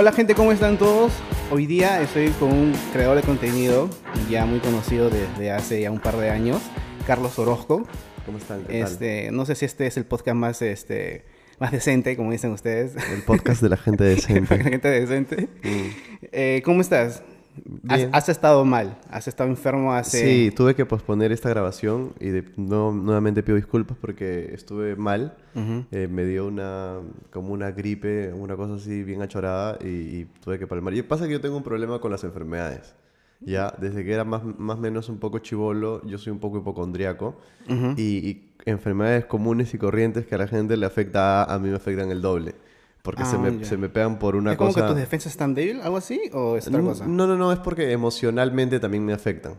Hola gente, ¿cómo están todos? Hoy día estoy con un creador de contenido ya muy conocido desde hace ya un par de años, Carlos Orozco. ¿Cómo están? ¿Qué tal? Este, no sé si este es el podcast más, este, más decente, como dicen ustedes. El podcast de la gente La decente. gente decente. Mm. Eh, ¿Cómo estás? Has, has estado mal, has estado enfermo hace... Sí, tuve que posponer esta grabación y de- no, nuevamente pido disculpas porque estuve mal. Ujú. Eh, me dio una como una gripe, una cosa así bien achorada y, y tuve que palmar. Y pasa que yo tengo un problema con las enfermedades. Ya, desde que era más o menos un poco chivolo, yo soy un poco hipocondriaco Ujú. y, y enfermedades comunes y corrientes que a la gente le afecta, a mí me afectan el doble. Porque se, Ah, me, se me pegan por una ¿Es como cosa... que tus defensas están débiles, algo así? ¿O es otra N- cosa? No, no, no, es porque emocionalmente también me afectan.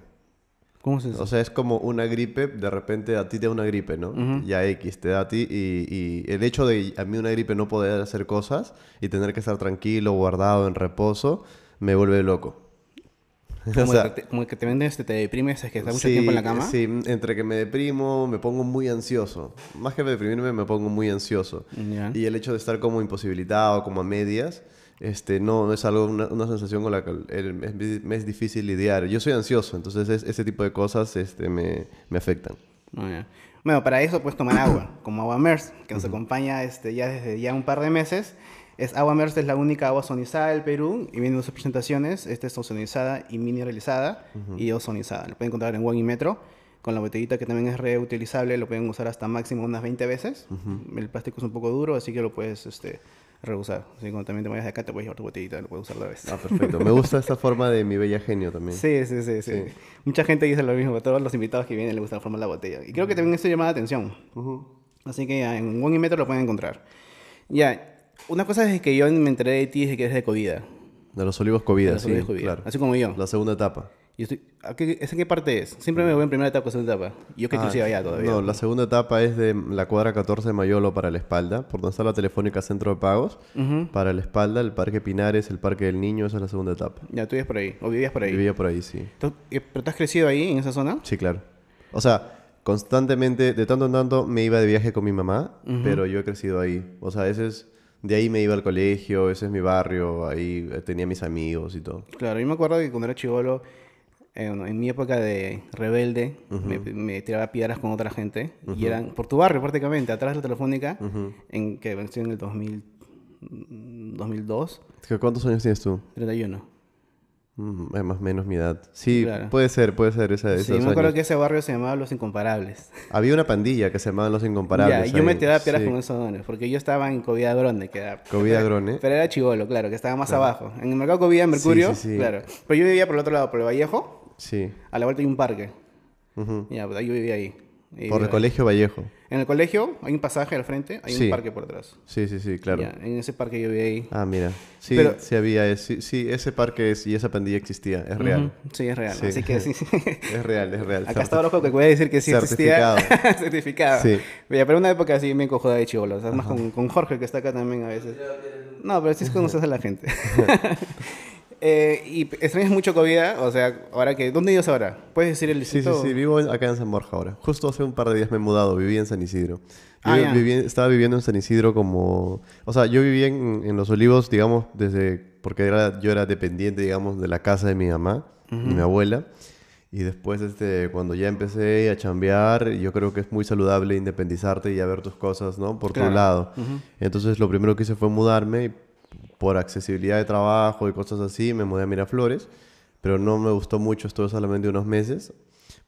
¿Cómo es eso? O sea, es como una gripe, de repente a ti te da una gripe, ¿no? Ya X te da a ti y, y el hecho de a mí una gripe no poder hacer cosas y tener que estar tranquilo, guardado, en reposo, me vuelve loco. Como, o sea, que te, como que te vendes, te, te deprimes, es que estás mucho sí, tiempo en la cama. Sí, entre que me deprimo, me pongo muy ansioso. Más que deprimirme, me pongo muy ansioso. Ya. Y el hecho de estar como imposibilitado, como a medias, este, no, no es algo, una, una sensación con la que el- es, me es difícil lidiar. Yo soy ansioso, entonces es- ese tipo de cosas este, me, me afectan. Ah, ya. Bueno, para eso puedes tomar agua, como agua MERS, que nos acompaña este, ya desde ya un par de meses. Es agua MERS es la única agua ozonizada del Perú y viene en dos presentaciones. Esta es ozonizada y mineralizada y ozonizada. Lo pueden encontrar en One y Metro. Con la botellita que también es reutilizable, lo pueden usar hasta máximo unas 20 veces. El plástico es un poco duro, así que lo puedes este, reusar. Así que cuando también te vayas de acá, te puedes llevar tu botellita, lo puedes usar otra vez. Ah, perfecto. Me gusta esta forma de mi bella genio también. Sí, sí, sí, sí, Sí. Mucha gente dice lo mismo, a todos los invitados que vienen les gusta la forma de la botella. Y creo que también esto llama la atención. Así que ya, en One y Metro lo pueden encontrar. Ya, una cosa es que yo me enteré de ti desde que eres de COVID. De los olivos COVID, Los sí, olivos COVID, claro. Así como yo. La segunda etapa. Yo estoy, ¿a qué, ¿Es en qué parte es? Siempre me voy en primera etapa o segunda etapa. Yo que Ah, inclusive allá todavía. No, la segunda etapa es de la cuadra 14 de Mayolo para la espalda, por donde está la Telefónica Centro de Pagos. Para la espalda, el Parque Pinares, el Parque del Niño, esa es la segunda etapa. Ya, tú vivías por ahí, o vivías por ahí. Vivía por ahí, sí. ¿Tú- eh, ¿Pero tú has crecido ahí, en esa zona? Sí, claro. O sea, constantemente, de tanto en tanto, me iba de viaje con mi mamá, pero yo he crecido ahí. O sea, ese es... De ahí me iba al colegio, ese es mi barrio, ahí tenía mis amigos y todo. Claro, yo me acuerdo que cuando era chivolo, en, en mi época de rebelde, me, me tiraba piedras con otra gente. Y eran por tu barrio prácticamente, atrás de la telefónica, en que venció en el 2000, mm, 2002, ¿Qué- ¿Cuántos años tienes tú? 31. Mm, es más o menos mi edad. Sí, Claro. puede ser, puede ser esa, Sí, esos me acuerdo años. que ese barrio se llamaba Los Incomparables. Había una pandilla que se llamaban Los Incomparables. Ya, yo me tiraba piedras Sí. con esos dones, porque yo estaba en Covida Grone, que era... Covida Grone. Pero era chivolo, claro, que estaba más abajo. En el mercado Covida, en Mercurio, sí, sí. claro. Pero yo vivía por el otro lado, por el Vallejo, Sí. a la vuelta hay un parque. Ya, pues ahí yo vivía ahí. Y Por el colegio Vallejo. En el colegio hay un pasaje al frente, hay Sí. un parque por atrás. Sí, sí, sí, claro. Ya, en ese parque yo vivía ahí. Ah, mira. Sí, Pero- sí había. es- Sí, sí, ese parque es- y esa pandilla existía. Es real. Ujú, Sí, es real. Sí. Así que sí. Es real, es real. Acá está Orozco que puede decir que sí existía. Certificado. Sí. Pero una época así me cojoda de chivolo. O sea, más con, con Jorge que está acá también a veces. No, pero sí conoces a la gente. eh, ¿Y extrañas mucho COVID? O sea, ahora que... ¿Dónde vives ahora? ¿Puedes decir el Sí, sí, distrito? sí. Vivo acá en San Borja ahora. Justo hace un par de días me he mudado. Viví en San Isidro. Ah, Yo ya. viví- estaba viviendo en San Isidro como... O sea, yo vivía en, en Los Olivos, digamos, desde... Porque era, yo era dependiente, digamos, de la casa de mi mamá y mi abuela. Y después, este, cuando ya empecé a chambear, yo creo que es muy saludable independizarte y ya ver tus cosas, ¿no? Por Claro. tu lado. Entonces, lo primero que hice fue mudarme por accesibilidad de trabajo y cosas así, me mudé a Miraflores. Pero no me gustó mucho, estuve solamente unos meses,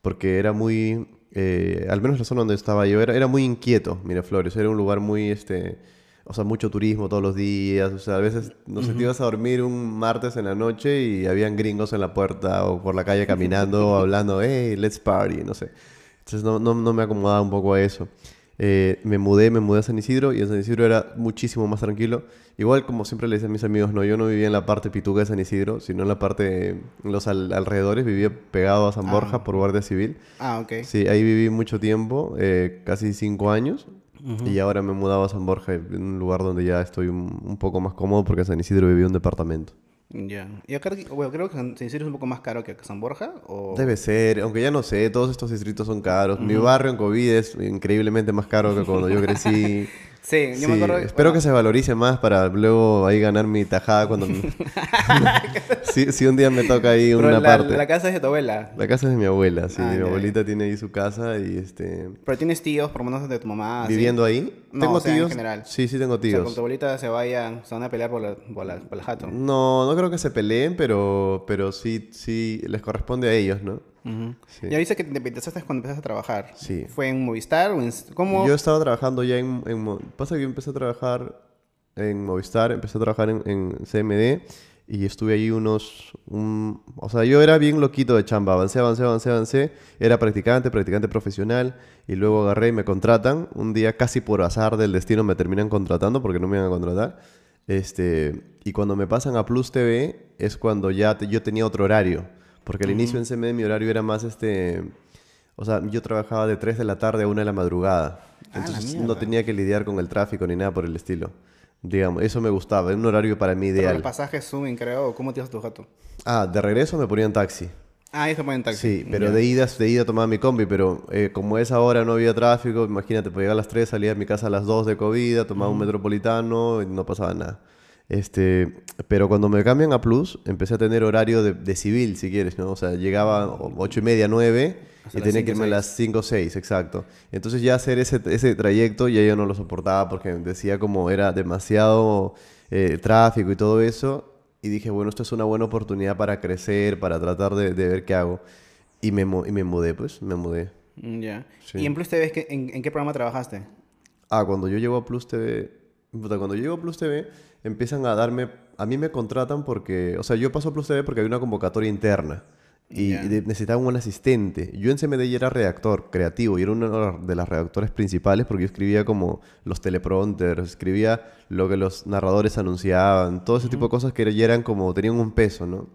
porque era muy, eh, al menos la zona donde estaba yo, era, era muy inquieto Miraflores, era un lugar muy, este, o sea, mucho turismo todos los días, o sea, a veces, no sé, te ibas a dormir un martes en la noche y habían gringos en la puerta o por la calle caminando o hablando, hey, let's party, no sé. Entonces no, no, no me acomodaba un poco a eso. Eh, me mudé, me mudé a San Isidro y en San Isidro era muchísimo más tranquilo. Igual como siempre le decía a mis amigos, no, yo no vivía en la parte pituca de San Isidro, sino en la parte, en los al- alrededores, vivía pegado a San Ah. Borja por Guardia Civil. Ah, ok. Sí, ahí viví mucho tiempo, eh, casi cinco años. Y ahora me he mudado a San Borja, en un lugar donde ya estoy un, un poco más cómodo porque en San Isidro viví un departamento. Ya. Y acá, bueno, creo que San San Isidro es un poco más caro que San Borja. O... Debe ser, aunque ya no sé, todos estos distritos son caros. Mi barrio en COVID es increíblemente más caro que cuando yo crecí. Sí, yo Sí, me acuerdo. espero que se valorice más para luego ahí ganar mi tajada cuando... si, si un día me toca ahí Pero una la, parte. la casa es de tu abuela. La casa es de mi abuela, sí. Ah, mi abuelita tiene ahí su casa y este... Pero tienes tíos, por lo menos de tu mamá. ¿Viviendo ahí? No, ¿Tengo o sea, en tíos? general. Sí, sí tengo O sea, tíos. con tu abuelita se vayan, se van a pelear por la, por la, por la jato. No, no creo que se peleen, pero, pero sí, sí les corresponde a ellos, ¿no? Ujú. Sí. Ya dice que te independizaste cuando empezaste a trabajar. Sí. ¿Fue en Movistar o en... ¿Cómo? Yo estaba trabajando ya en, en Pasa que yo empecé a trabajar en Movistar, empecé a trabajar en, en CMD y estuve ahí unos... un- o sea, yo era bien loquito de chamba. Avancé, avancé, avancé, avancé. Era practicante, practicante profesional y luego agarré y me contratan. Un día casi por azar del destino me terminan contratando porque no me iban a contratar. Este, y cuando me pasan a Plus TV es cuando ya te- yo tenía otro horario. Porque al inicio en CMD mi horario era más este... O sea, yo trabajaba de 3 de la tarde a 1 de la madrugada. Ah, la Entonces no tenía que lidiar con el tráfico ni nada por el estilo. Digamos, eso me gustaba. Era un horario para mí Pero ideal. los pasajes suben, creo. ¿o ¿Cómo te ibas a tu jato? Ah, de regreso me ponían taxi. Ah, ahí se ponen taxi. Sí, pero de ida, de ida tomaba mi combi, pero eh, como esa hora no había tráfico, imagínate, pues llegar a las 3, salía de mi casa a las 2 de Covida, tomaba un metropolitano y no pasaba nada. Este, pero cuando me cambian a Plus, empecé a tener horario de, de civil, si quieres, ¿no? O sea, llegaba a 8 y media, 9 Hasta y tenía que irme a las 5 o 6, exacto. Entonces ya hacer ese, ese trayecto ya yo no lo soportaba porque decía como era demasiado eh, tráfico y todo eso. Y dije, bueno, esto es una buena oportunidad para crecer, para tratar de, de ver qué hago. Y me, y me mudé, pues, me mudé. Mm, Ya. Sí. ¿Y en Plus TV ¿qué- en, en qué programa trabajaste? Ah, cuando yo llego a Plus TV, puta, cuando yo llego a Plus TV, empiezan a darme, a mí me contratan porque, o sea, yo paso a Plus TV porque hay una convocatoria interna y, Ya. y de- necesitaban un asistente. Yo en CMD ya era redactor creativo y era uno de las redactores principales porque yo escribía como los teleprompters, escribía lo que los narradores anunciaban, todo ese tipo de cosas que ya eran como, tenían un peso, ¿no?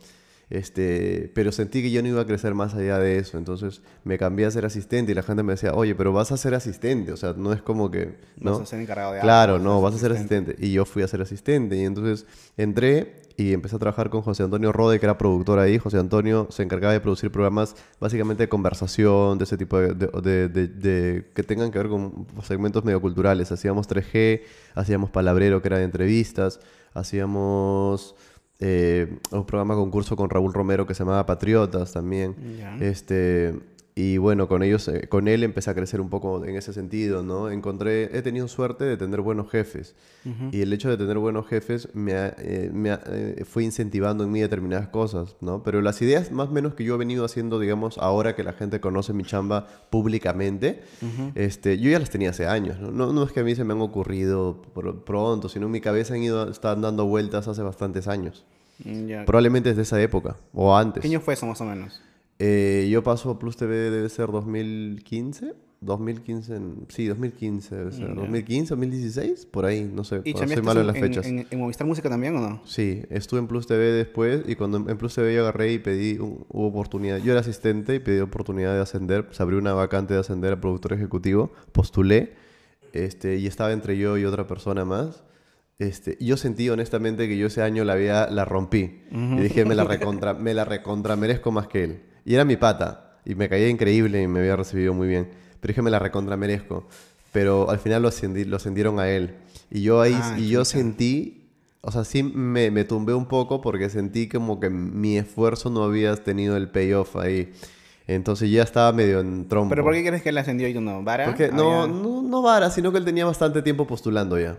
Este, pero sentí que yo no iba a crecer más allá de eso, entonces me cambié a ser asistente y la gente me decía, oye, pero vas a ser asistente, o sea, no es como que, ¿no? Vas a ser encargado de algo, Claro, no, vas a ser asistente. Y yo fui a ser asistente y entonces entré y empecé a trabajar con José Antonio Rode, que era productor ahí. José Antonio se encargaba de producir programas básicamente de conversación, de ese tipo de, de- de- de- de- que tengan que ver con segmentos medio culturales. Hacíamos 3G, hacíamos Palabrero, que era de entrevistas, hacíamos eh, un programa concurso con Raúl Romero que se llamaba Patriotas también. Este, y bueno, con ellos, eh, con él empecé a crecer un poco en ese sentido, ¿no? Encontré, he tenido suerte de tener buenos jefes. Y el hecho de tener buenos jefes me, ha- eh, me ha- eh, fue incentivando en mí determinadas cosas, ¿no? Pero las ideas más o menos que yo he venido haciendo, digamos, ahora que la gente conoce mi chamba públicamente, este, yo ya las tenía hace años, ¿no? No, no es que a mí se me han ocurrido por- pronto, sino en mi cabeza han ido, están dando vueltas hace bastantes años. Mm, ya. Probablemente desde esa época, o antes. ¿Qué año fue eso más o menos? Eh, yo paso a Plus TV, debe ser 2015. 2015, en- sí, 2015 debe ser. 2015, 2016, por ahí, no sé. ¿Y soy malo en las en- fechas. en- en Movistar Música también o no? Sí, estuve en Plus TV después y cuando en Plus TV yo agarré y pedí, un- hubo oportunidad. Yo era asistente y pedí oportunidad de ascender. Se abrió una vacante de ascender a productor ejecutivo. Postulé este, y estaba entre yo y otra persona más. Este, yo sentí honestamente que yo ese año la vida la rompí. Y dije, me la, recontra, me la recontra merezco más que él. Y era mi pata. Y me caía increíble y me había recibido muy bien. Pero dije, me la recontra merezco. Pero al final lo, ascendieron a él. Y yo ahí, Ah, y yo sentí, o sea, sí me, me tumbé un poco porque sentí como que mi esfuerzo no había tenido el payoff ahí. Entonces ya estaba medio en trompo. ¿Pero por qué crees que él ascendió y tú no? ¿Vara? Porque no, no, no vara, sino que él tenía bastante tiempo postulando ya.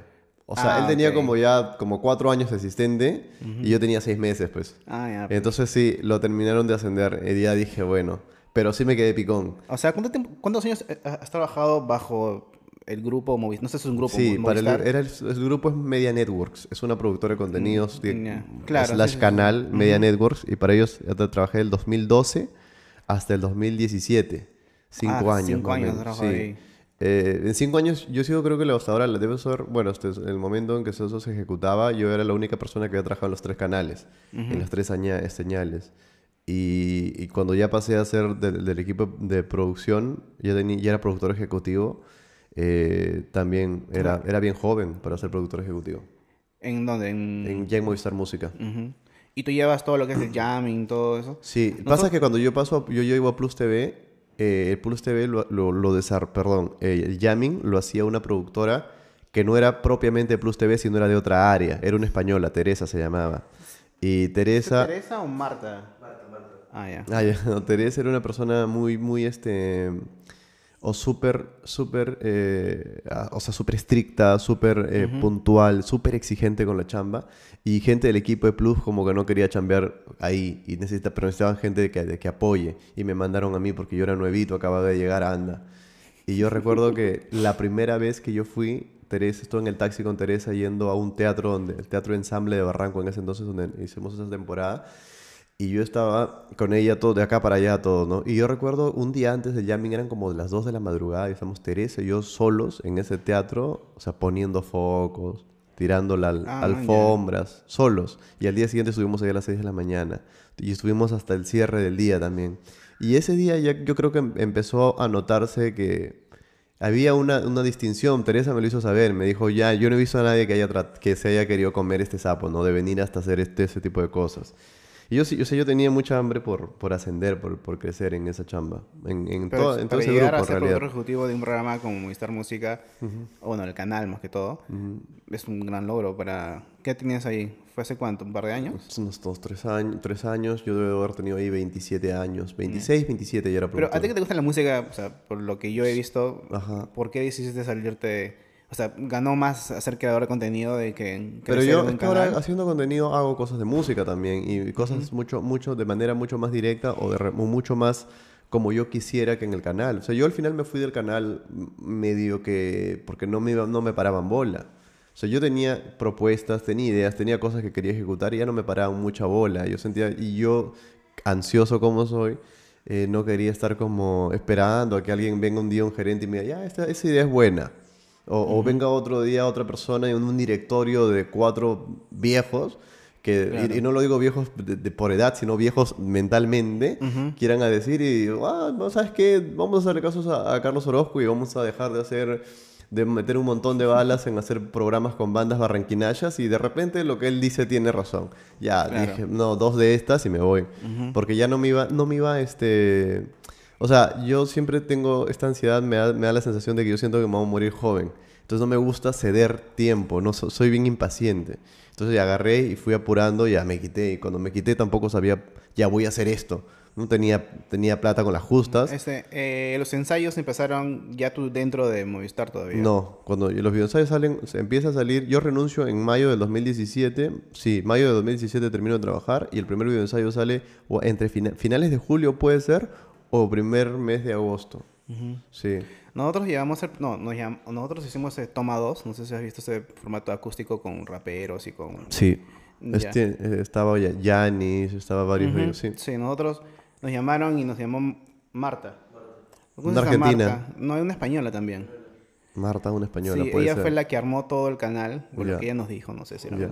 O sea, Ah, él tenía ok. como ya como cuatro años de asistente y yo tenía seis meses, pues. Ah, ya. pues. Entonces sí, lo terminaron de ascender y ya dije, bueno, pero sí me quedé picón. O sea, ¿cuánto tiempo- ¿cuántos años eh, has trabajado bajo el grupo Movistar? No sé si es un grupo Sí, Mo- para el, Movistar. era el, el grupo es Media Networks, es una productora de contenidos, de- Mm, ya. Claro, slash sí, sí, canal, Media Networks, y para ellos ya tra- trabajé del 2012 hasta el 2017. Cinco Ah, años. cinco años sí. ahí. Eh, en cinco años, yo sigo creo que hasta ahora la debe ser, bueno, este es el momento en que eso se ejecutaba, yo era la única persona que había trabajado en los tres canales, en las tres señales. Y, y cuando ya pasé a ser del, del equipo de producción, ya, teni- ya era productor ejecutivo, eh, también era, era bien joven para ser productor ejecutivo. ¿En dónde? En... En en Movistar Música. Ujú. ¿Y tú llevas todo lo que es el jamming, todo eso? Sí, Nosotros- pasa que cuando yo paso, a- yo llego a Plus TV, eh, el Plus TV lo, lo, lo desar- perdón, eh, el jamming lo hacía una productora que no era propiamente Plus TV, sino era de otra área. Era una española, Teresa se llamaba. Y Teresa... ¿Teresa o Marta? Marta, Marta. Ah, ya. Ah, ya. No, Teresa era una persona muy, muy, este o súper, súper, eh, o sea, súper estricta, súper eh, puntual, súper exigente con la chamba. Y gente del equipo de Plus como que no quería chambear ahí, y necesita, pero necesitaban gente que, que apoye. Y me mandaron a mí porque yo era nuevito, acababa de llegar a Anda. Y yo recuerdo que la primera vez que yo fui, Teresa, estuve en el taxi con Teresa yendo a un teatro, donde, el Teatro Ensamble de Barranco en ese entonces, donde hicimos esa temporada. Y yo estaba con ella todo, de acá para allá todo, ¿no? Y yo recuerdo un día antes del jamming, eran como las 2 de la madrugada, y estamos Teresa y yo solos en ese teatro, o sea, poniendo focos, tirando las ah, alfombras, solos. Y al día siguiente estuvimos ahí a las 6 de la mañana. Y estuvimos hasta el cierre del día también. Y ese día ya yo creo que em, empezó a notarse que había una, una, distinción. Teresa me lo hizo saber. Me dijo, ya, yo no he visto a nadie que, haya que se haya querido comer este sapo, ¿no? De venir hasta hacer este, ese tipo de cosas. Y yo, yo, sé, yo tenía mucha hambre por, por ascender, por, por crecer en esa chamba. En, en, todo, en todo ese grupo, a ser productor ejecutivo de un programa como Movistar Música, o bueno, el canal más que todo, es un gran logro para... ¿Qué tenías ahí? ¿Fue hace cuánto? ¿Un par de años? Pues unos dos, tres años. Tres años. Yo debo haber tenido ahí 27 años. 26, 27 ya era productor. Pero a ti que te gusta la música, o sea, por lo que yo he visto, ¿por qué decidiste salirte o sea, ganó más a ser creador de contenido de que... Pero yo es que ahora haciendo contenido hago cosas de música también y cosas mucho, mucho, de manera mucho más directa o de mucho más como yo quisiera que en el canal. O sea, yo al final me fui del canal medio que... porque no me, no me paraban bola. O sea, yo tenía propuestas, tenía ideas, tenía cosas que quería ejecutar y ya no me paraban mucha bola. Yo sentía... Y yo, ansioso como soy... Eh, no quería estar como esperando a que alguien venga un día, un gerente y me diga, ya, esta, esa idea es buena. O, venga otro día otra persona en un directorio de cuatro viejos, que, y, no lo digo viejos de, por edad, sino viejos mentalmente, quieran a decir, y, ah, sabes qué, vamos a hacerle casos a, Carlos Orozco y vamos a dejar de hacer de meter un montón de balas en hacer programas con bandas barranquinayas y de repente lo que él dice tiene razón. Ya, dije, no, dos de estas y me voy. Porque ya no me iba, no me iba, este o sea, yo siempre tengo esta ansiedad, me da, me da la sensación de que yo siento que me voy a morir joven. Entonces no me gusta ceder tiempo, no soy bien impaciente. Entonces agarré y fui apurando, ya me quité. Y cuando me quité tampoco sabía, ya voy a hacer esto. No tenía, tenía plata con las justas. Este, eh, los ensayos empezaron ya tú dentro de Movistar todavía. No, cuando los videoensayos salen, se empieza a salir. Yo renuncio en mayo del 2017. Sí, mayo de 2017 termino de trabajar y el primer videoensayo sale entre finales de julio, puede ser, o primer mes de agosto. Sí. Nosotros llevamos el, no, nosotros hicimos el Toma 2, no sé si has visto ese formato acústico con raperos y con... Sí, este, eh, estaba Yanis, estaba varios sí. Sí, nosotros nos llamaron y nos llamó Marta. Una argentina. Marta? No, hay una española también. Marta, una española, sí, ella fue la que armó todo el canal, porque ella nos dijo, no sé si era yeah.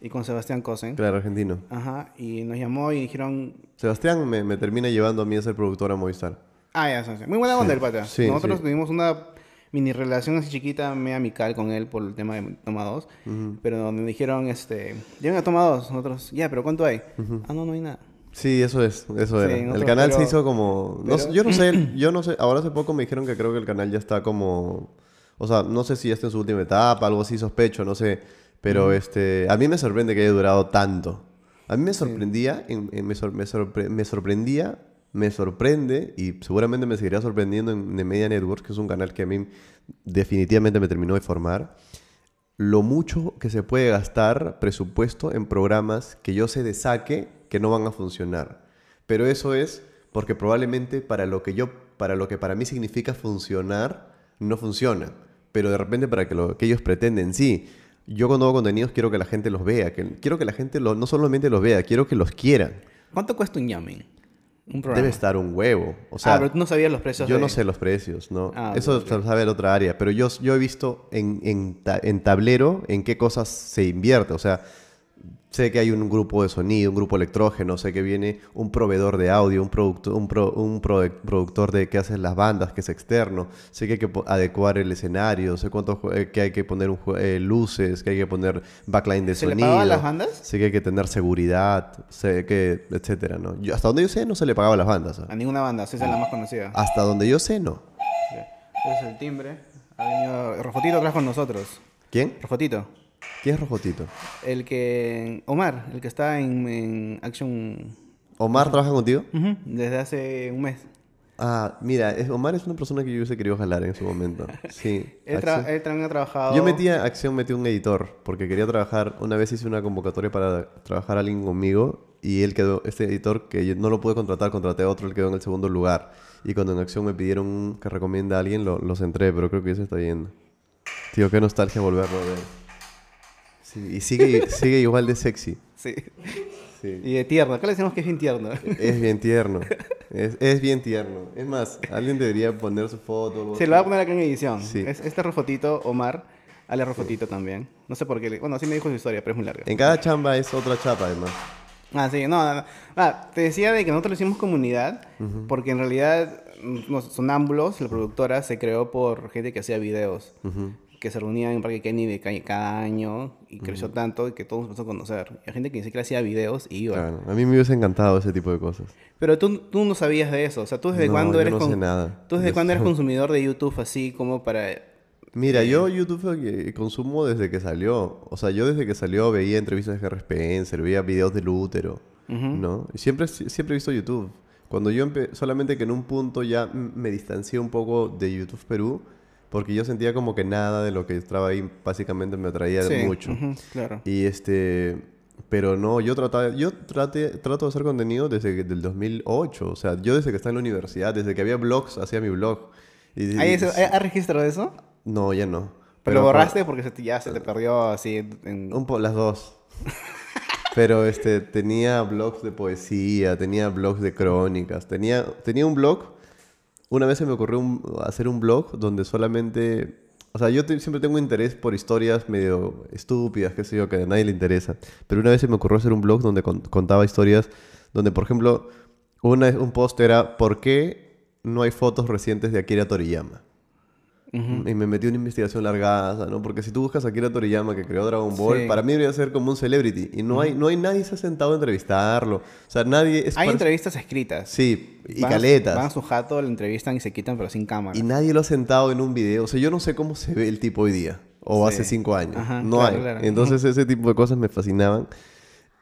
Y con Sebastián Cosen. Claro, argentino. Ajá, y nos llamó y dijeron... Sebastián me, me termina llevando a mí a ser productor a Movistar. Ah, ya, sí. Muy buena onda el pata. Nosotros tuvimos una mini relación así chiquita, muy amical con él por el tema de Toma 2. Pero donde me dijeron, este, llévenme a Toma 2. Nosotros, ya, pero ¿cuánto hay? Ah, no, no hay nada. Sí, eso es, eso era. el canal se hizo como... yo no sé, yo no sé, ahora hace poco me dijeron que creo que el canal ya está como... O sea, no sé si está en su última etapa, algo así sospecho, no sé. Pero este, a mí me sorprende que haya durado tanto. A mí me sorprendía, me, me, sorprendía, me sorprende y seguramente me seguiría sorprendiendo en, Media Networks, que es un canal que a mí definitivamente me terminó de formar, lo mucho que se puede gastar presupuesto en programas que yo sé de saque que no van a funcionar. Pero eso es porque probablemente para lo que yo, para lo que para mí significa funcionar, no funciona. Pero de repente para que lo que ellos pretenden sí yo cuando hago contenidos quiero que la gente los vea, que, quiero que la gente no solamente los vea, quiero que los quieran. ¿Cuánto cuesta un yamming? Un Debe estar un huevo. O sea, ah, pero tú no sabías los precios. Yo no sé los precios, ¿no? Ah, Eso se sabe en otra área. Pero yo, yo he visto en, en, en tablero en qué cosas se invierte. O sea, Sé que hay un grupo de sonido, un grupo electrógeno, sé que viene un proveedor de audio, un, producto, un, un productor de que hace las bandas, que es externo, sé que hay que adecuar el escenario, sé cuánto, eh, que hay que poner eh, luces, que hay que poner backline de sonido. ¿Se le pagaban las bandas? Sé que hay que tener seguridad, sé que, etcétera, ¿no? Yo, hasta donde yo sé no se le pagaba a las bandas. A ninguna banda, esa es la más conocida. Hasta donde yo sé no. Ese es el timbre. Ha venido Rofotito atrás con nosotros. ¿Quién? Rofotito. ¿Quién es Rojotito? El que... Omar, el que está en, en Action... ¿Omar trabaja contigo? Ujú, desde hace un mes. Ah, mira, es- Omar es una persona que yo hubiese querido jalar en su momento. Sí. Él, tra- él también ha trabajado... Yo metí a Acción, metí un editor, porque quería trabajar, una vez hice una convocatoria para trabajar a alguien conmigo y él quedó, este editor que yo no lo pude contratar, contraté a otro, él quedó en el segundo lugar. Y cuando en Acción me pidieron que recomienda a alguien, lo, los entré, pero creo que se está yendo. Tío, qué nostalgia volverlo a ver. Sí, y sigue, sigue igual de sexy. Sí. Sí. Y de tierno. Acá le decimos que es bien tierno. Es bien tierno. Es, es bien tierno. Es más, alguien debería poner su foto. Se lo voy a poner acá en edición. Sí. Es, este Rofotito, Omar, Ale Rofotito también. No sé por qué. le- Bueno, así me dijo su historia, pero es muy larga. En cada chamba es otra chapa, además. Ah, sí, no, no, no. Ah, te decía de que nosotros lo hicimos comunidad, porque en realidad mm, los Sonámbulos, la productora, se creó por gente que hacía videos, Ujú. Que se reunían en Parque Kenny de ca- cada año y creció tanto que todos nos empezó a conocer. Y hay gente que ni siquiera hacía videos y iba. Claro, a mí me hubiese encantado ese tipo de cosas. Pero tú, tú no sabías de eso, o sea, tú desde No, cuándo eres no sé con- nada. Tú desde cuándo eres consumidor de YouTube así como para Mira, yo YouTube eh, consumo desde que salió. O sea, yo desde que salió veía entrevistas de Harry Spencer, veía videos del útero, ¿no? Y siempre, siempre he visto YouTube. Cuando yo empe- solamente que en un punto ya me distancié un poco de YouTube Perú, porque yo sentía como que nada de lo que estaba ahí básicamente me atraía Sí, mucho. ujú, claro. Y este, pero no, yo trataba, yo trate, trato de hacer contenido desde que- del 2008, o sea, yo desde que estaba en la universidad, desde que había blogs, hacía mi blog. Y, ¿Hay, y- eso- hay- registro de eso? No, ya no. ¿Pero lo borraste porque se te- ya se te perdió así en... Un po las dos. Pero este, tenía blogs de poesía, tenía blogs de crónicas, tenía, tenía un blog. Una vez se me ocurrió hacer un blog donde solamente... O sea, yo siempre tengo interés por historias medio estúpidas, qué sé yo, que a nadie le interesa. Pero una vez se me ocurrió hacer un blog donde con- contaba historias, donde, por ejemplo, una, un post era ¿Por qué no hay fotos recientes de Akira Toriyama? Y me metí una investigación largaza, ¿no? Porque si tú buscas a Akira Toriyama, que creó Dragon Ball, Sí. para mí debería ser como un celebrity. Y no hay, no hay nadie se ha sentado a entrevistarlo. O sea, nadie... Es Hay entrevistas escritas. Sí, y Van caletas. Van a su jato, lo entrevistan y se quitan, pero sin cámara. Y nadie lo ha sentado en un video. O sea, yo no sé cómo se ve el tipo hoy día. O Sí. hace cinco años. Ajá, no claro, hay. claro. Entonces ese tipo de cosas me fascinaban.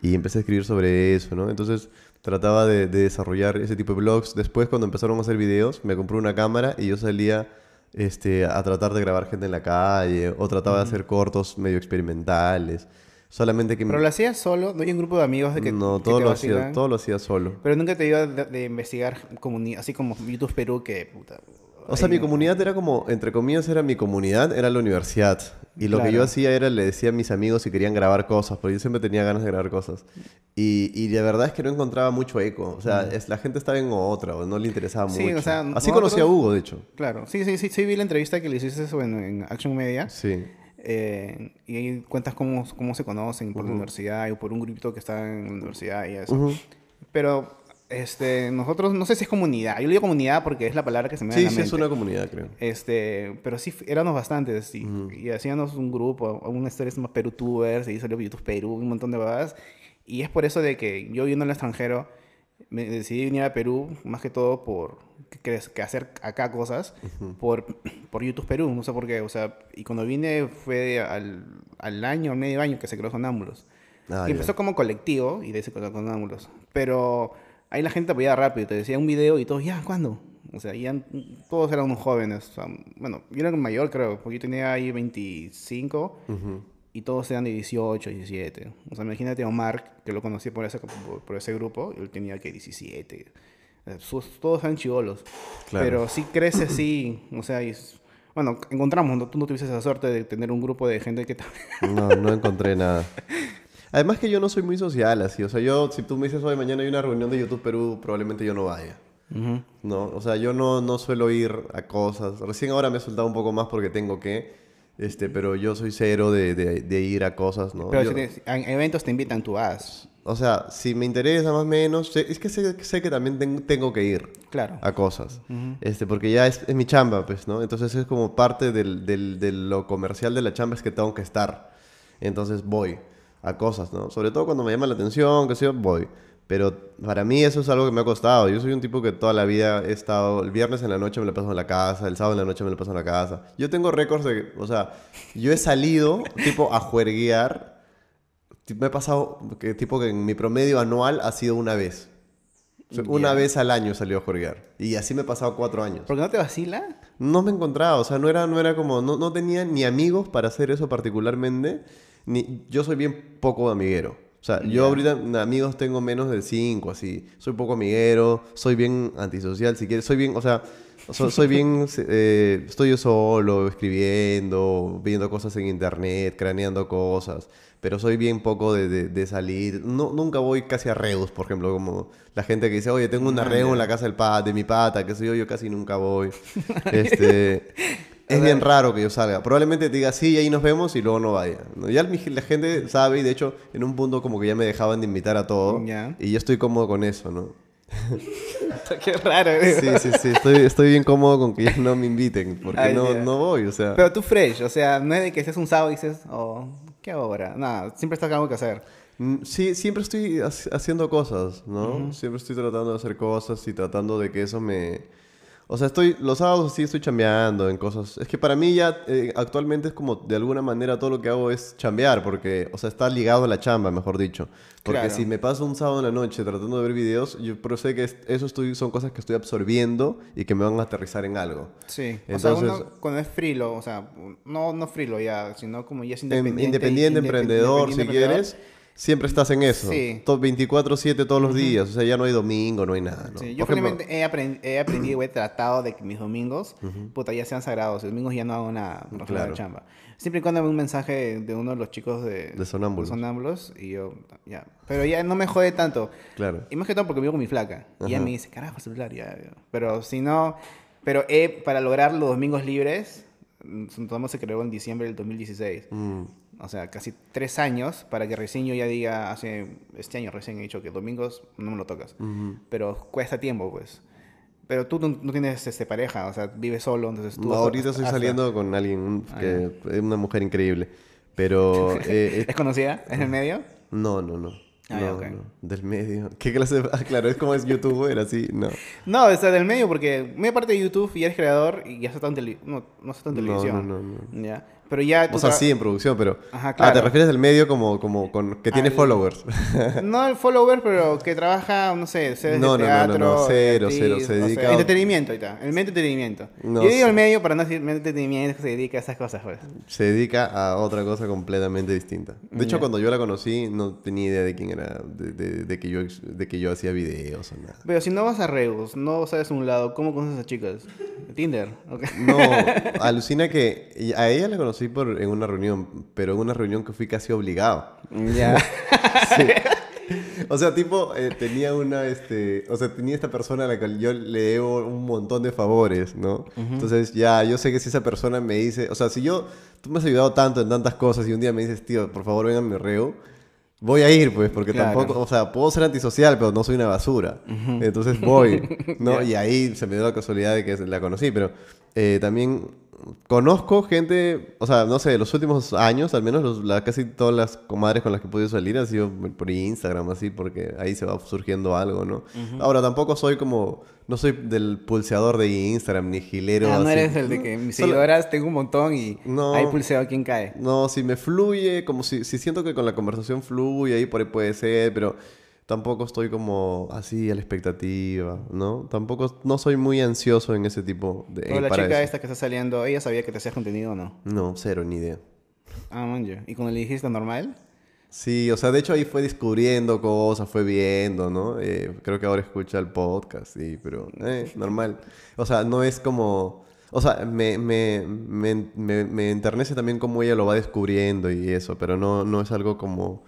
Y empecé a escribir sobre eso, ¿no? Entonces trataba de, de desarrollar ese tipo de blogs. Después, cuando empezaron a hacer videos, me compré una cámara y yo salía este, a tratar de grabar gente en la calle. O trataba de hacer cortos medio experimentales. Solamente que... Pero lo hacías solo, no hay un grupo de amigos de que, no, todo lo, hacía, todo lo hacía solo. Pero nunca te dio de, de investigar comunidad, así como YouTube Perú, que puta. O sea, mi no- comunidad era como, entre comillas, era mi comunidad, era la universidad. Y lo que yo Claro. hacía era, le decía a mis amigos si querían grabar cosas, porque yo siempre tenía ganas de grabar cosas. Y, y la verdad es que no encontraba mucho eco. O sea, es, la gente estaba en otra, o no le interesaba Sí, mucho. o sea, Así nosotros- conocí a Hugo, de hecho. Claro, sí, sí, sí, sí, vi la entrevista que le hiciste eso en, Action Media. Sí. eh, y ahí cuentas cómo, cómo se conocen por la universidad y por un grupito que está en la universidad y eso. Pero este, nosotros, no sé si es comunidad. Yo le digo comunidad porque es la palabra que se me da Sí, en la sí, mente. es una comunidad, creo. Este, pero sí, éramos bastantes y, y hacíamos un grupo, una historia se llama Perutubers, y salió YouTube Perú, un montón de babas. Y es por eso de que yo viviendo en el extranjero, me decidí venir a Perú, más que todo por que, que- hacer acá cosas, por, por YouTube Perú, no sé por qué. O sea, y cuando vine fue al, al año, medio año que se creó Sonámbulos. Ah, y empezó como colectivo y de ese con Sonámbulos. Pero ahí la gente apoyaba rápido, te decía un video y todos, ya, ¿cuándo? O sea, ya todos eran unos jóvenes. o sea, bueno, yo era mayor, creo, porque yo tenía ahí 25 y todos eran de 18, 17. O sea, imagínate a Omar, que lo conocí por ese, por, por ese grupo, él tenía que 17. Eh, sus- todos eran chivolos. Claro. Pero sí crece así, o sea, y bueno, encontramos, ¿no? tú no tuviste esa suerte de tener un grupo de gente que también... No, no encontré nada. Además que yo no soy muy social así. O sea, yo, si tú me dices hoy mañana hay una reunión de YouTube Perú, probablemente yo no vaya. No, o sea, yo no, no suelo ir a cosas. Recién ahora me he soltado un poco más porque tengo que, este, pero yo soy cero de, de- de ir a cosas, ¿no? Pero Yo- si te- en eventos te invitan, tú vas. O sea, si me interesa más o menos, es que sé, sé que también ten- tengo que ir Claro. a cosas, este, porque ya es, es mi chamba, pues, ¿no? Entonces es como parte del, del- de lo comercial de la chamba es que tengo que estar. Entonces voy a cosas, ¿no? Sobre todo cuando me llama la atención, que sé yo, voy. Pero para mí eso es algo que me ha costado. Yo soy un tipo que toda la vida he estado, el viernes en la noche me lo paso en la casa, el sábado en la noche me lo paso en la casa. Yo tengo récords de, o sea, yo he salido tipo a juerguear. Me he pasado, que tipo que en mi promedio anual ha sido una vez. O sea, Una vez al año salió a juerguear. Y así me he pasado cuatro años. ¿Por qué no te vacila? No me encontraba, o sea, no era, no era como, no, no tenía ni amigos para hacer eso particularmente, ni, yo soy bien poco amiguero. O sea, yo ahorita amigos tengo menos de cinco, así. Soy poco amiguero, soy bien antisocial, si quieres, soy bien, o sea, so- soy bien, eh, estoy yo solo, escribiendo, viendo cosas en internet, craneando cosas, pero soy bien poco de, de- de salir. No, nunca voy casi a reus, por ejemplo, como la gente que dice, oye, tengo una Ah, reu en la casa del pa, de mi pata, que sé yo, yo casi nunca voy. Este, es bien raro que yo salga. Probablemente te diga, sí, ahí nos vemos y luego no vaya. ¿no? Ya la gente sabe y de hecho en un punto como que ya me dejaban de invitar a todo. Ya. Y yo estoy cómodo con eso, ¿no? Qué raro. Sí, sí, sí. Estoy, estoy bien cómodo con que ya no me inviten. Porque no, no voy, o sea. Pero tú fresh, o sea, no es de que estés un sábado y dices, oh, ¿qué ahora? Nada, siempre estás algo que hacer. Mm, Sí, siempre estoy hac- haciendo cosas, ¿no? Siempre estoy tratando de hacer cosas y tratando de que eso me... O sea, estoy, los sábados sí estoy chambeando en cosas. Es que para mí ya eh, actualmente es como de alguna manera todo lo que hago es chambear, porque, o sea, está ligado a la chamba, mejor dicho. Porque Claro. si me paso un sábado en la noche tratando de ver videos, yo pero sé que es- eso estoy, son cosas que estoy absorbiendo y que me van a aterrizar en algo. Sí. o Entonces- sea, uno cuando es frilo, o sea, no, no frilo ya, sino como ya es Em, independiente. Independiente, independ- emprendedor, si independiente emprendedor. quieres, siempre estás en eso. Sí. To- 24-7 todos los días. O sea, ya no hay domingo, no hay nada. ¿no? Sí, yo felizmente he, aprend- he aprendido, he tratado de que mis domingos, puta, ya sean sagrados. Los domingos ya no hago nada, no Claro. la chamba. Siempre y cuando me un mensaje de uno de los chicos de, De Sonámbulos. Sonámbulos, y yo, ya. Pero ya no me jode tanto. Claro. Y más que todo porque vivo con mi flaca. Y ella Ajá. me dice, carajo, celular, ya. ya". Pero si no, pero he, para lograr los domingos libres, mm, Tomás se creó en diciembre del 2016. Mm, O sea, casi tres años para que recién yo ya diga, hace este año recién he dicho que domingos no me lo tocas. Pero cuesta tiempo, pues. Pero tú no, no tienes este, pareja, o sea, vives solo, entonces tú... No, ahorita estoy hasta- saliendo con alguien, Ah, que es una mujer increíble. Pero... eh, eh, ¿Es conocida? ¿Es en el medio? no, no, no. Ah, no, ya, ok. no. Del medio. ¿Qué clase de... Ah, claro, es como es youtuber, así. No. No, o sea, del medio, porque muy aparte de YouTube y eres creador y ya estás en tele- no, no estás en No, televisión. no, no, Ya. Pero ya tú O sea, tra- sí, en producción, pero... Ajá, Ah, ¿te claro. refieres del medio como, como con, que tiene Al- followers? No el follower, pero que trabaja, no sé, sedes No, no, no, no, teatro. no, cero, actriz, cero, se dedica a- entretenimiento, ahí está. El medio entretenimiento. No Yo digo sé. el medio para no decir medio entretenimiento que se dedica a esas cosas, pues. Se dedica a otra cosa completamente distinta. De hecho, Ya. cuando yo la conocí, no tenía idea de quién era, de, de- de que, yo, ex- de que yo hacía videos o nada. Pero si no vas a Reus, no sabes un lado, ¿cómo conoces a chicas? Tinder, ok. No, alucina que a ella la conocí por, en una reunión, pero en una reunión que fui casi obligado. Ya. O sea, tipo, eh, tenía una, este, o sea, tenía esta persona a la cual yo le debo un montón de favores, ¿no? Entonces, ya, yo sé que si esa persona me dice, o sea, si yo, tú me has ayudado tanto en tantas cosas y un día me dices, tío, por favor, ven a mi reo, voy a ir, pues, porque Claro. tampoco, o sea, puedo ser antisocial, pero no soy una basura. Entonces voy, ¿no? Y ahí se me dio la casualidad de que la conocí, pero eh, también conozco gente, o sea, no sé, los últimos años, al menos los- la, casi todas las comadres con las que he podido salir han sido por Instagram, así, porque ahí se va surgiendo algo, ¿no? Ahora, tampoco soy como, no soy del pulseador de Instagram, ni gilero. Ah, no así. eres el de que mis Solo- seguidoras tengo un montón y No. ahí pulseo a quien cae. No, si me fluye, como si, si siento que con la conversación fluye, ahí por ahí puede ser, pero tampoco estoy como así a la expectativa, ¿no? Tampoco, no soy muy ansioso en ese tipo de... Pero la para chica eso. esta que está saliendo, ¿ella sabía que te hacías contenido o no? No, cero, ni idea. Ah, man. ¿Y cuando le dijiste normal? Sí, o sea, de hecho ahí fue descubriendo cosas, fue viendo, ¿no? Eh, creo que ahora escucha el podcast, sí, pero eh, normal. O sea, no es como... O sea, me, me, me, me, me enternece también cómo ella lo va descubriendo y eso, pero no, no es algo como...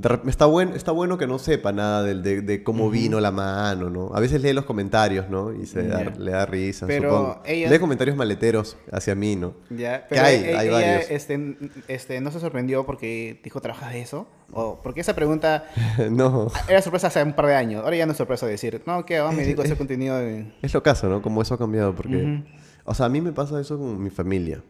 de está, buen, está bueno que no sepa nada del- de, de cómo vino la mano, ¿no? A veces lee los comentarios, ¿no? Y se da- Ya. le da risa, Pero supongo. ella- Lee comentarios maleteros hacia mí, ¿no? Ya, Que pero hay, e- hay ella, varios. Este, este, no se sorprendió porque dijo, ¿trabajas de eso? O porque esa pregunta no. era sorpresa hace un par de años. Ahora ya no es sorpresa decir, no, que me dedico a hacer contenido de... Es lo caso, ¿no? Como eso ha cambiado, porque... Ujú. O sea, a mí me pasa eso con mi familia.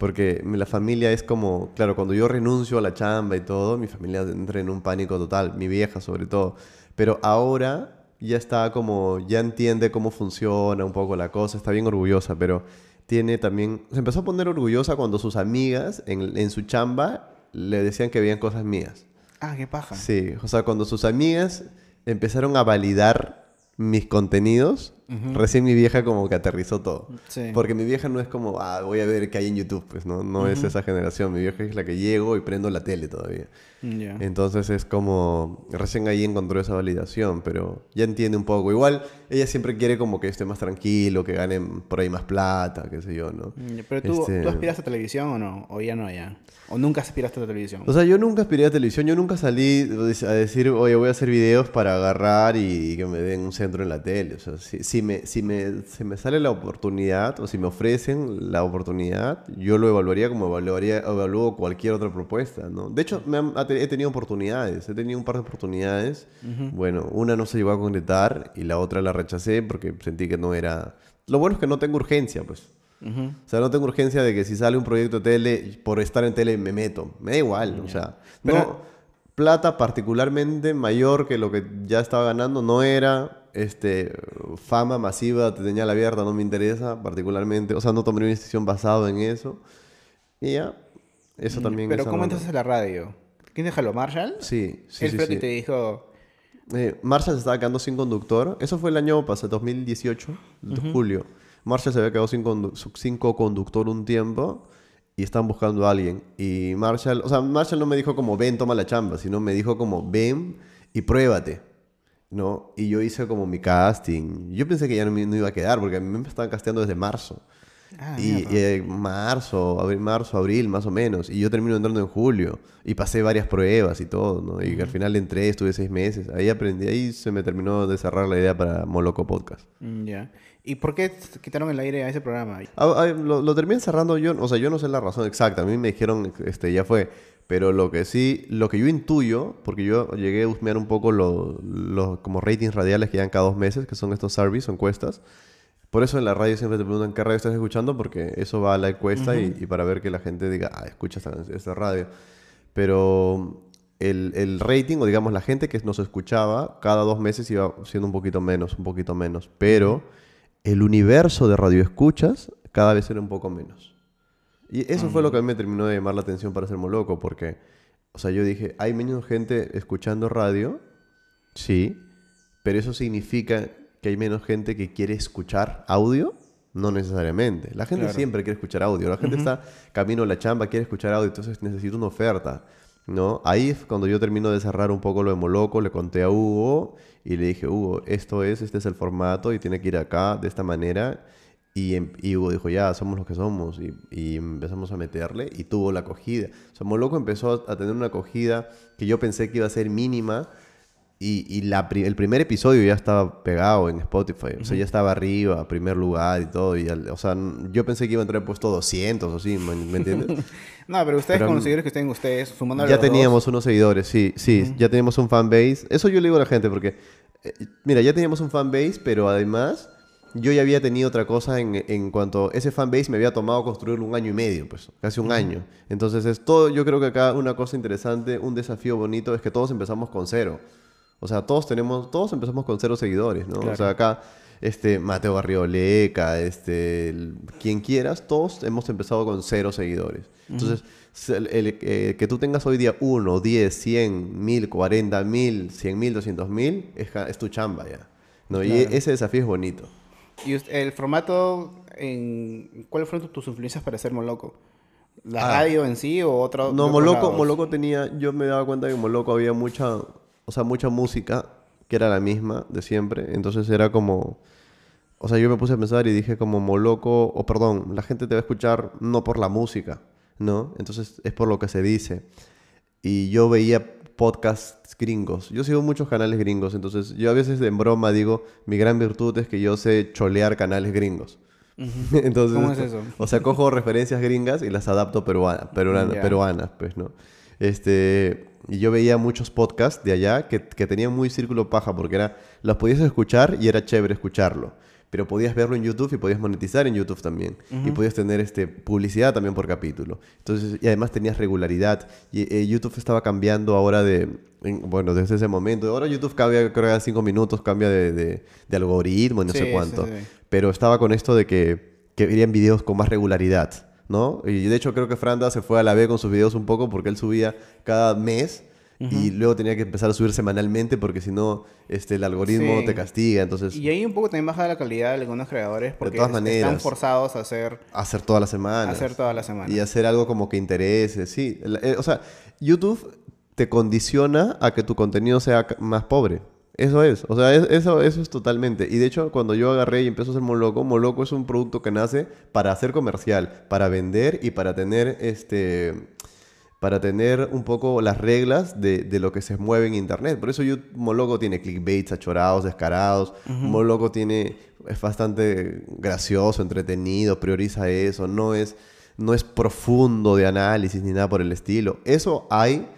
Porque la familia es como... Claro, cuando yo renuncio a la chamba y todo, mi familia entra en un pánico total. Mi vieja, sobre todo. Pero ahora ya está como, ya entiende cómo funciona un poco la cosa, está bien orgullosa, pero tiene también, se empezó a poner orgullosa cuando sus amigas en, en su chamba le decían que veían cosas mías. Ah, qué paja. Sí, o sea, cuando sus amigas empezaron a validar mis contenidos, recién mi vieja como que aterrizó todo. Sí. Porque mi vieja no es como, ah, voy a ver qué hay en YouTube, pues no, no es esa generación. Mi vieja es la que llego y prendo la tele todavía. Entonces es como, recién ahí encontró esa validación, pero ya entiende un poco. Igual ella siempre quiere como que esté más tranquilo, que ganen por ahí más plata, qué sé yo, ¿no? Pero tú, Este- ¿tú aspiras a televisión o no? ¿O ya no, ya? ¿O nunca aspiraste a televisión? O sea, yo nunca aspiré a televisión, yo nunca salí a decir, oye, voy a hacer videos para agarrar y, que me den un centro en la tele. O sea, si, si me, si, me, si me sale la oportunidad o si me ofrecen la oportunidad, yo lo evaluaría como evaluaría, evalúo cualquier otra propuesta, ¿no? De hecho, me han- he tenido oportunidades, he tenido un par de oportunidades. Bueno, una no se llegó a concretar y la otra la rechacé porque sentí que no era... Lo bueno es que no tengo urgencia, pues. Ujú. O sea, no tengo urgencia de que si sale un proyecto de tele, por estar en tele me meto. Me da igual, o sea. Pero- no, plata particularmente mayor que lo que ya estaba ganando no era. Este, fama masiva, tenía la abierta, no me interesa particularmente. O sea, no tomé una decisión basado en eso. Y ya, eso también Pero ¿cómo entras a la radio? ¿Quién te jaló? ¿Marshall? Sí, sí, Él sí. fue sí. que te dijo... Eh, Marshall se estaba quedando sin conductor. Eso fue el año pasado, 2018, de julio. Marshall se había quedado sin, sin co-conductor un tiempo y estaban buscando a alguien. Y Marshall, o sea, Marshall no me dijo como ven, toma la chamba, sino me dijo como ven y pruébate. ¿No? Y yo hice como mi casting. Yo pensé que ya no me no iba a quedar porque a mí me estaban casteando desde marzo. Ah, y y, eh, marzo, abril, marzo, abril, más o menos. Y yo termino entrando en julio. Y pasé varias pruebas y todo, ¿no? Y al final entré, estuve seis meses. Ahí aprendí, ahí se me terminó de cerrar la idea para Moloco Podcast. Mm, Ya. ¿Y por qué quitaron el aire a ese programa? Ah, ah, lo, lo terminé cerrando yo, o sea, yo no sé la razón exacta. A mí me dijeron, este, ya fue. Pero lo que sí, lo que yo intuyo, porque yo llegué a husmear un poco los como ratings radiales que dan cada dos meses, que son estos surveys o encuestas. Por eso en la radio siempre te preguntan qué radio estás escuchando, porque eso va a la encuesta y, y para ver que la gente diga, ah, escucha esta, esta radio. Pero el, el rating, o digamos la gente que nos escuchaba, cada dos meses iba siendo un poquito menos, un poquito menos. Pero el universo de radioescuchas cada vez era un poco menos. Y eso fue lo que a mí me terminó de llamar la atención para ser loco, porque, o sea, yo dije, hay menos gente escuchando radio, sí, pero eso significa que hay menos gente que quiere escuchar audio, no necesariamente. La gente Claro. siempre quiere escuchar audio, la gente está camino a la chamba, quiere escuchar audio, entonces necesita una oferta, ¿no? Ahí es cuando yo termino de cerrar un poco lo de Moloco, le conté a Hugo y le dije, Hugo, esto es, este es el formato y tiene que ir acá de esta manera. Y, em- y Hugo dijo, ya, somos los que somos. Y, y empezamos a meterle y tuvo la acogida. O sea, Moloco empezó a tener una acogida que yo pensé que iba a ser mínima. Y, y la el primer episodio ya estaba pegado en Spotify. O sea, ya estaba arriba, primer lugar y todo. Y, o sea, yo pensé que iba a entrar puesto 200 o así, ¿me, entiendes? No, pero ustedes Pero, con mm, los seguidores que tienen ustedes, sumando ya teníamos unos seguidores, sí, sí. Ya teníamos un fanbase. Eso yo le digo a la gente porque, eh, mira, ya teníamos un fanbase, pero además yo ya había tenido otra cosa en, en cuanto ese fanbase me había tomado construirlo un año y medio, pues, casi un año. Entonces, es todo, yo creo que acá una cosa interesante, un desafío bonito es que todos empezamos con cero. O sea, todos tenemos, todos empezamos con cero seguidores, ¿no? Claro. O sea, acá, este, Mateo Barrioleca, este, el- quien quieras, todos hemos empezado con cero seguidores. Entonces, el- el- eh, que tú tengas hoy día uno, 10, 100, 1000, 40 mil, 100 mil, 200 mil, es, es tu chamba ya. ¿no? Y Claro. ese desafío es bonito. ¿Y el formato, en... cuáles fueron tus influencias para ser Moloco? ¿La Ah. radio en sí o otro? No, Moloco? Moloco tenía, yo me daba cuenta que en Moloco había mucha, o sea, mucha música que era la misma de siempre. Entonces era como, o sea, yo me puse a pensar y dije como Moloco, o perdón, la gente te va a escuchar no por la música, ¿no? Entonces es por lo que se dice. Y yo veía podcasts gringos. Yo sigo muchos canales gringos, entonces yo a veces en broma digo, mi gran virtud es que yo sé cholear canales gringos. Entonces, ¿Cómo es eso? O sea, cojo referencias gringas y las adapto peruana- peruana- peruanas, pues, ¿no? Este, y yo veía muchos podcasts de allá que, que tenían muy círculo paja porque era, los podías escuchar y era chévere escucharlo. Pero podías verlo en YouTube y podías monetizar en YouTube también. Y podías tener este, publicidad también por capítulo. Entonces, y además tenías regularidad. Y eh, YouTube estaba cambiando ahora de, bueno, desde ese momento. Ahora YouTube cambia, creo que cada cinco minutos cambia de, de, algoritmo y no sé cuánto. Pero estaba con esto de que, que verían videos con más regularidad. ¿no? Y de hecho creo que Franda se fue a la B con sus videos un poco porque él subía cada mes y luego tenía que empezar a subir semanalmente porque si no este, el algoritmo te castiga. Entonces... Y ahí un poco también baja la calidad de algunos creadores porque de todas maneras, están forzados a hacer... hacer todas las semanas. hacer todas las semanas. Y hacer algo como que interese, sí. Eh, o sea, YouTube te condiciona a que tu contenido sea más pobre. Eso es, o sea, eso, eso es totalmente. Y de hecho, cuando yo agarré y empecé a hacer Moloco, Moloco es un producto que nace para hacer comercial, para vender y para tener este para tener un poco las reglas de, de, lo que se mueve en internet. Por eso yo, Moloco tiene clickbaits achorados, descarados. Moloco tiene, es bastante gracioso, entretenido, prioriza eso. No es, no es profundo de análisis ni nada por el estilo. Eso hay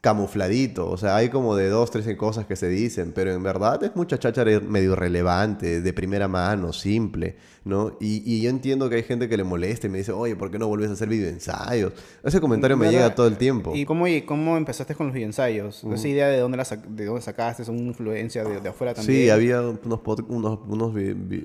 camufladito, o sea, hay como de dos, tres cosas que se dicen, pero en verdad es mucha cháchara medio relevante, de primera mano, simple, ¿no? Y, y yo entiendo que hay gente que le moleste y me dice, oye, ¿por qué no vuelves a hacer videoensayos? Ese comentario me llega todo el tiempo. ¿Y cómo, y cómo empezaste con los videoensayos? ¿Esa idea de dónde, la de dónde sacaste? ¿Son influencia de, de, afuera también? Sí, había unos, unos, unos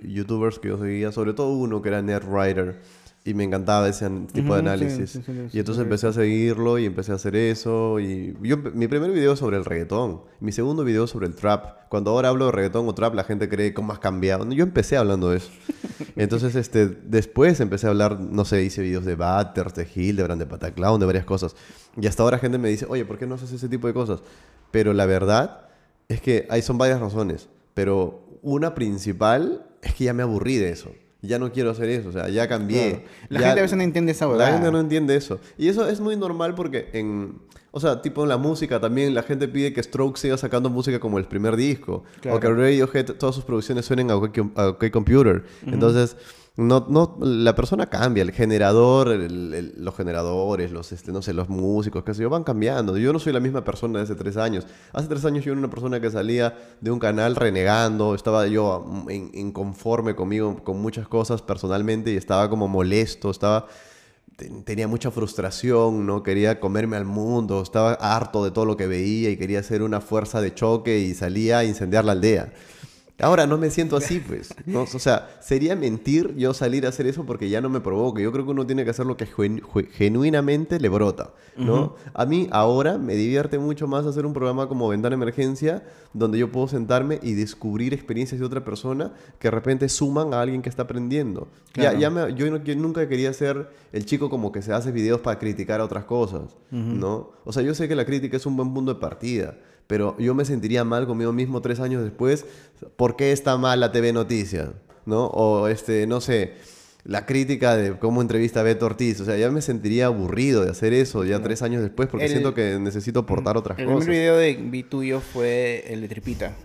youtubers que yo seguía, sobre todo uno que era NetWriter y me encantaba ese tipo de análisis. y entonces empecé a seguirlo y empecé a hacer eso. Y yo, mi primer video sobre el reggaetón, mi segundo video sobre el trap. Cuando ahora hablo de reggaetón o trap, la gente cree cómo has cambiado. Yo empecé hablando de eso. Entonces, este, después empecé a hablar, no sé, hice videos de Butters, de Hildebrand, de Pataclown, de varias cosas. Y hasta ahora gente me dice, oye, ¿por qué no haces ese tipo de cosas? Pero la verdad es que hay son varias razones. Pero una principal es que ya me aburrí de eso ya no quiero hacer eso, o sea, ya cambié. La gente a veces no entiende esa verdad. La gente no entiende eso. Y eso es muy normal porque en, o sea, tipo en la música también la gente pide que Stroke siga sacando música como el primer disco, o que Radiohead todas sus producciones suenen a OK, Computer. Entonces no, no, la persona cambia, el generador, los generadores, los, este, no sé, los músicos, qué sé yo, van cambiando. Yo no soy la misma persona de hace tres años. Hace tres años yo era una persona que salía de un canal renegando, estaba yo inconforme conmigo, con muchas cosas personalmente y estaba como molesto, estaba tenía mucha frustración, no quería comerme al mundo, estaba harto de todo lo que veía y quería hacer una fuerza de choque y salía a incendiar la aldea. Ahora no me siento así, pues. ¿no? O sea, sería mentir yo salir a hacer eso porque ya no me provoca. Yo creo que uno tiene que hacer lo que genuinamente le brota, ¿no? A mí ahora me divierte mucho más hacer un programa como Ventana Emergencia, donde yo puedo sentarme y descubrir experiencias de otra persona que de repente suman a alguien que está aprendiendo. Ya, ya yo, nunca quería ser el chico como que se hace videos para criticar a otras cosas, ¿no? O sea, yo sé que la crítica es un buen punto de partida pero yo me sentiría mal conmigo mismo tres años después, ¿por qué está mal la TV Noticias? ¿No? O, este, no sé, la crítica de cómo entrevista a Beto Ortiz. O sea, ya me sentiría aburrido de hacer eso ya tres años después porque siento que necesito aportar otras cosas. El primer video de vi tuyo fue el de Tripita.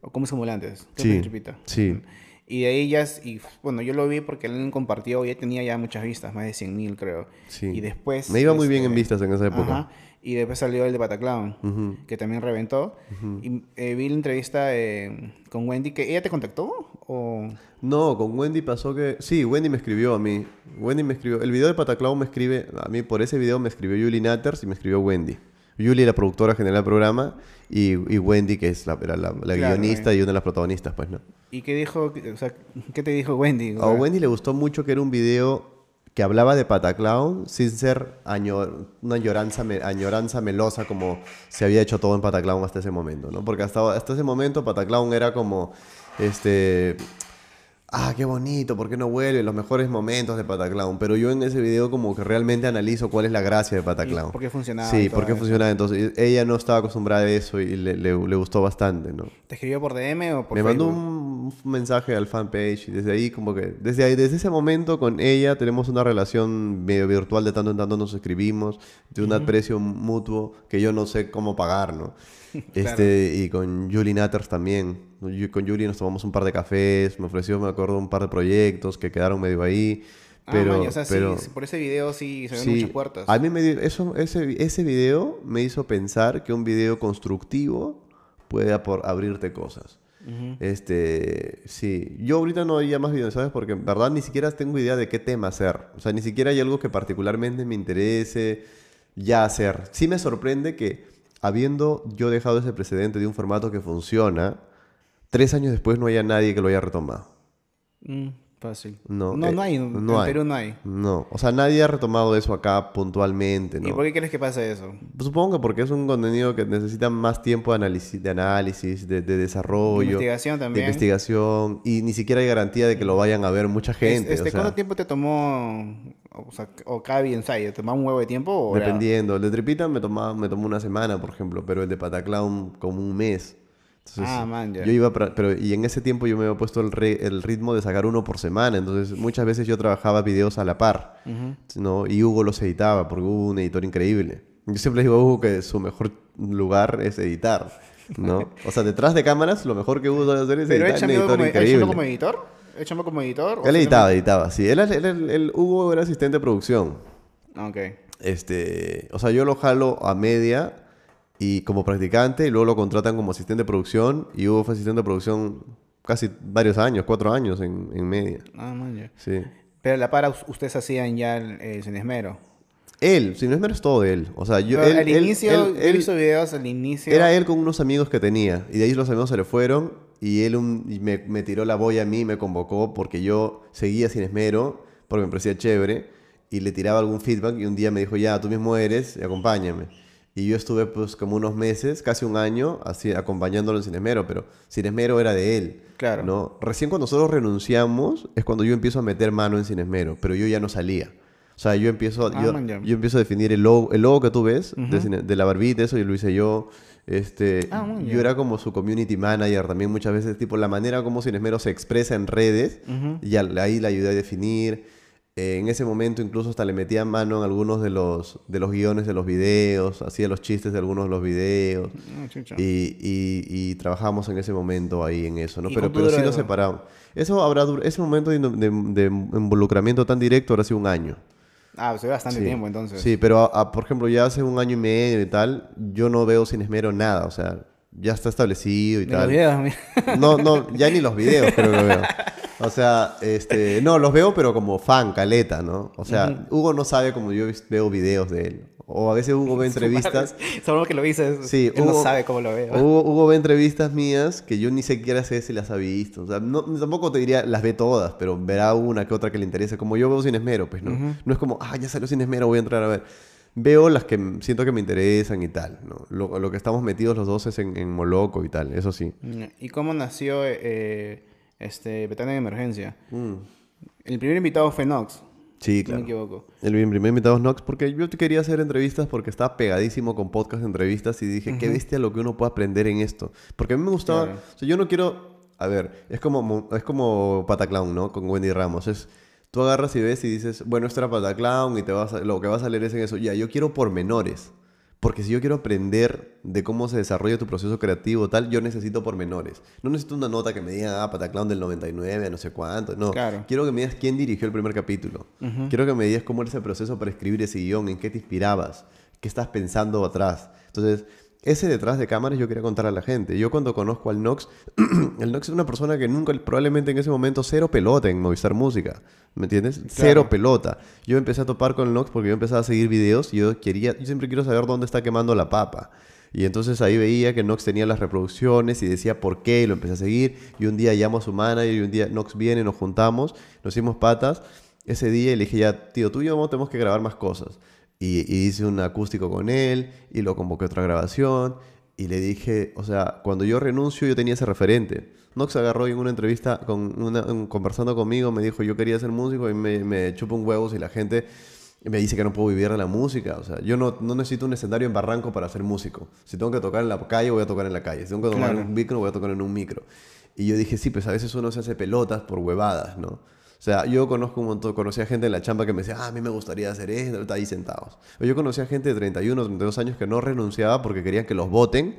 O cómo se antes. Sí. Tripita. Sí. Y de ahí ya, y bueno, yo lo vi porque él compartió, ya tenía ya muchas vistas, más de 100 mil creo. Sí. Y después... Me iba muy bien en este, vistas en esa época. Ajá. Y después salió el de Bataclown, que también reventó. Y eh, vi la entrevista eh, con Wendy, que ella te contactó o... No, con Wendy pasó que... Sí, Wendy me escribió a mí. Wendy me escribió... El video de Pataclown me escribe... A mí por ese video me escribió Julie Natters y me escribió Wendy. Julie, la productora general del programa, y, Wendy, que es la, la, guionista y una de las protagonistas, pues, ¿no? ¿Y qué dijo? O sea, ¿qué te dijo Wendy? A Wendy le gustó mucho que era un video que hablaba de Pataclown sin ser una añoranza, melosa como se había hecho todo en Pataclown hasta ese momento, ¿no? Porque hasta, hasta ese momento Pataclown era como, este, ah, qué bonito, ¿por qué no vuelve? Los mejores momentos de Pataclown. Pero yo en ese video como que realmente analizo cuál es la gracia de Pataclown. ¿Por qué funcionaba? Sí, por qué funcionaba. Entonces, ella no estaba acostumbrada a eso y le, le, gustó bastante, ¿no? ¿Te escribió por DM o por Me mandó un mensaje al fanpage y desde ahí como que... Desde, ahí, desde ese momento con ella tenemos una relación medio virtual, de tanto en tanto nos escribimos, de un aprecio mutuo que yo no sé cómo pagar, ¿no? Este, y con Julie Natters también. Con Julie nos tomamos un par de cafés, me ofreció, me acuerdo, un par de proyectos que quedaron medio ahí. Ah, pero, pero por ese video sí se ven muchas puertas. A mí me eso, ese, ese video me hizo pensar que un video constructivo puede abrirte cosas. Este, sí. Yo ahorita no haría más videos, ¿sabes? Porque en verdad ni siquiera tengo idea de qué tema hacer. O sea, ni siquiera hay algo que particularmente me interese ya hacer. Sí me sorprende que, habiendo yo dejado ese precedente de un formato que funciona, tres años después no haya nadie que lo haya retomado. Mm, fácil. No, no, eh, no hay. En no hay. Perú no hay. No, o sea, nadie ha retomado eso acá puntualmente, ¿no? ¿Y por qué crees que pasa eso? Supongo que porque es un contenido que necesita más tiempo de análisis, de, análisis, de, de desarrollo. De investigación de también. investigación. Y ni siquiera hay garantía de que lo vayan a ver mucha gente. Este, o sea, ¿Cuánto tiempo te tomó, o, sea, o cada ensayo? ¿Te tomaba un huevo de tiempo? O era- dependiendo. El de Tripita me tomaba, me tomó una semana, por ejemplo, pero el de Pataclown como un mes. Entonces, Ah, man, ya. Yo iba, pra- pero y en ese tiempo yo me había puesto el, re- el ritmo de sacar uno por semana, entonces muchas veces yo trabajaba videos a la par, ¿no? Y Hugo los editaba, porque Hugo un editor increíble. Yo siempre digo a Hugo que su mejor lugar es editar, ¿no? O sea, detrás de cámaras, lo mejor que Hugo sabe hacer es ¿Pero editar, un editor como, increíble. como editor? ¿Él chambeó como editor? Él editaba, editaba, sí. Él, él- él- él- Hugo era asistente de producción. Ok. Este, o sea, yo lo jalo a media y como practicante y luego lo contratan como asistente de producción y Hugo fue asistente de producción casi varios años, cuatro años en, en media. Ah, man, ya. Sí. Pero la para us- ustedes hacían ya el, eh, sin esmero. Él, si no es todo de él. O sea, yo... Pero él- al él- inicio, él- hizo videos al inicio. era él con unos amigos que tenía y de ahí los amigos se le fueron y él un- y me, me tiró la boya a mí, me convocó porque yo seguía sin esmero, porque me parecía chévere y le tiraba algún feedback y un día me dijo, ya, tú mismo eres, y acompáñame. Y yo estuve pues como unos meses, casi un año, así acompañándolo en Sin Esmero, pero Sin Esmero era de él. Claro. ¿no? Recién cuando nosotros renunciamos es cuando yo empiezo a meter mano en Sin Esmero, pero yo ya no salía. O sea, yo empiezo, Ah, yo, yo empiezo a definir el logo, el logo que tú ves de, Cine- de la barbita, eso yo lo hice yo. Este, Ah, yo era como su community manager también muchas veces, tipo la manera como Sin Esmero se expresa en redes, y al- ahí la ayudé a definir. Eh, en ese momento incluso hasta le metía mano en algunos de los, de los guiones de los videos, hacía los chistes de algunos de los videos. Ah. Y, y, y trabajamos en ese momento ahí en eso, ¿no? ¿Y Pero, pero sí eso? separamos. Eso habrá ese momento de, de- de involucramiento tan directo habrá sido un año. Ah, pues bastante Sí. tiempo entonces. Sí, pero a- a- por ejemplo, ya hace un año y medio y tal, yo no veo sin esmero nada, o sea, ya está establecido y los tal. videos, mira. No, no, ya ni los videos creo que veo. O sea, este, no, los veo pero como fan, caleta, ¿no? O sea, Hugo no sabe como yo veo videos de él. O a veces Hugo ve entrevistas. Solo que lo dices. Sí, él no Hugo- sabe cómo lo veo. Hugo, Hugo ve entrevistas mías que yo ni siquiera sé si las ha visto. O sea, no, tampoco te diría las ve todas, pero verá una que otra que le interese. Como yo veo sin esmero, pues no. No es como, ah, ya salió sin esmero, voy a entrar a ver. Veo las que siento que me interesan y tal. ¿no? Lo, lo que estamos metidos los dos es en, en Moloco y tal, eso sí. ¿Y cómo nació eh, este Betania de Emergencia? Mm. El primer invitado fue Nox. Sí, Si no claro. me equivoco. El primer invitado es Nox porque yo te quería hacer entrevistas porque estaba pegadísimo con podcast de entrevistas y dije, qué bestia lo que uno puede aprender en esto. Porque a mí me gustaba, Claro. o sea, yo no quiero, a ver, es como, mo- es como Pataclown, ¿no? Con Wendy Ramos. Es, tú agarras y ves y dices, bueno, esto era Pataclown y te vas a- lo que va a salir es en eso. Ya, yo quiero pormenores. Porque si yo quiero aprender de cómo se desarrolla tu proceso creativo tal, yo necesito pormenores. No necesito una nota que me diga, ah, Pataclown del 99, no sé cuánto. No, Claro. quiero que me digas quién dirigió el primer capítulo. Quiero que me digas cómo era ese proceso para escribir ese guion, en qué te inspirabas, qué estás pensando atrás. Entonces, ese detrás de cámaras yo quería contar a la gente. Yo cuando conozco al Nox, el Nox es una persona que nunca, probablemente en ese momento, cero pelota en Movistar Música. ¿Me entiendes? Cero pelota. Yo empecé a topar con el Nox porque yo empezaba a seguir videos y yo quería, yo siempre quiero saber dónde está quemando la papa. Y entonces ahí veía que Nox tenía las reproducciones y decía por qué y lo empecé a seguir. Y un día llamo a su manager y un día Nox viene, nos juntamos, nos hicimos patas. Ese día y le dije ya, tío, tú y yo tenemos que grabar más cosas. Y, y hice un acústico con él y lo convoqué a otra grabación. Y le dije, o sea, cuando yo renuncio yo tenía ese referente. Nox agarró y en una entrevista, con una, un- conversando conmigo, me dijo, yo quería ser músico y me, me chupa un huevo si la gente me dice que no puedo vivir de la música. O sea, yo no, no necesito un escenario en Barranco para ser músico. Si tengo que tocar en la calle, voy a tocar en la calle. Si tengo que tocar Claro. en un micro, voy a tocar en un micro. Y yo dije, sí, pues a veces uno se hace pelotas por huevadas, ¿no? O sea, yo conozco un montón, conocía gente en la chamba que me decía, ah, a mí me gustaría hacer esto, está ahí sentados. O yo conocía gente de 31, 32 años que no renunciaba porque querían que los voten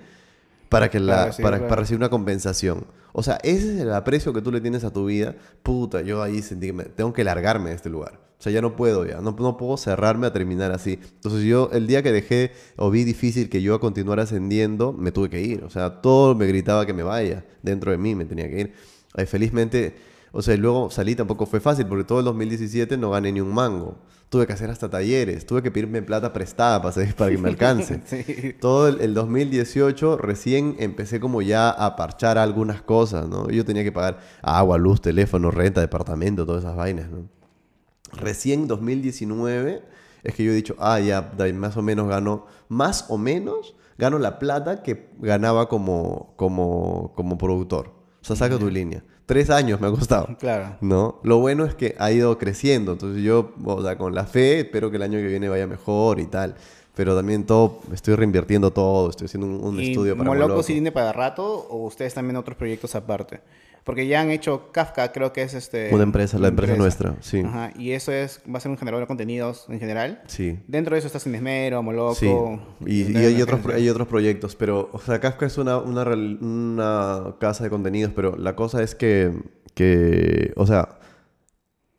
para, que la, Para recibir, para, claro. para recibir una compensación. O sea, ese es el aprecio que tú le tienes a tu vida. Puta, yo ahí sentí que me- tengo que largarme de este lugar. O sea, ya no puedo ya, no, no puedo cerrarme a terminar así. Entonces yo, el día que dejé o vi difícil que yo a continuar ascendiendo, me tuve que ir. O sea, todo me gritaba que me vaya. Dentro de mí me tenía que ir. Ay, felizmente, o sea, luego salí, tampoco fue fácil, porque todo el 2017 no gané ni un mango. Tuve que hacer hasta talleres, tuve que pedirme plata prestada para, para que me alcance. Sí. Todo el, el 2018 recién empecé como ya a parchar algunas cosas, ¿no? Yo tenía que pagar agua, luz, teléfono, renta, departamento, todas esas vainas, ¿no? Recién 2019 es que yo he dicho, ah, ya, más o menos gano, más o menos gano la plata que ganaba como, como, como productor. O sea, saca tu línea. Tres años me ha costado. Claro. ¿no? Lo bueno es que ha ido creciendo, entonces yo, o sea, con la fe, espero que el año que viene vaya mejor y tal. Pero también todo, estoy reinvirtiendo todo, estoy haciendo un, un ¿Y estudio para Moloco Moloco. sí tiene para rato o ustedes también otros proyectos aparte? Porque ya han hecho Kafka, creo que es este... Una empresa, la empresa nuestra, sí. Ajá, y eso es, va a ser un generador de contenidos en general. Sí. Dentro de eso está Sin Esmero, Moloco. Sí, y, hay, otros, hay otros proyectos, pero, o sea, Kafka es una, una, una casa de contenidos, pero la cosa es que, que, o sea,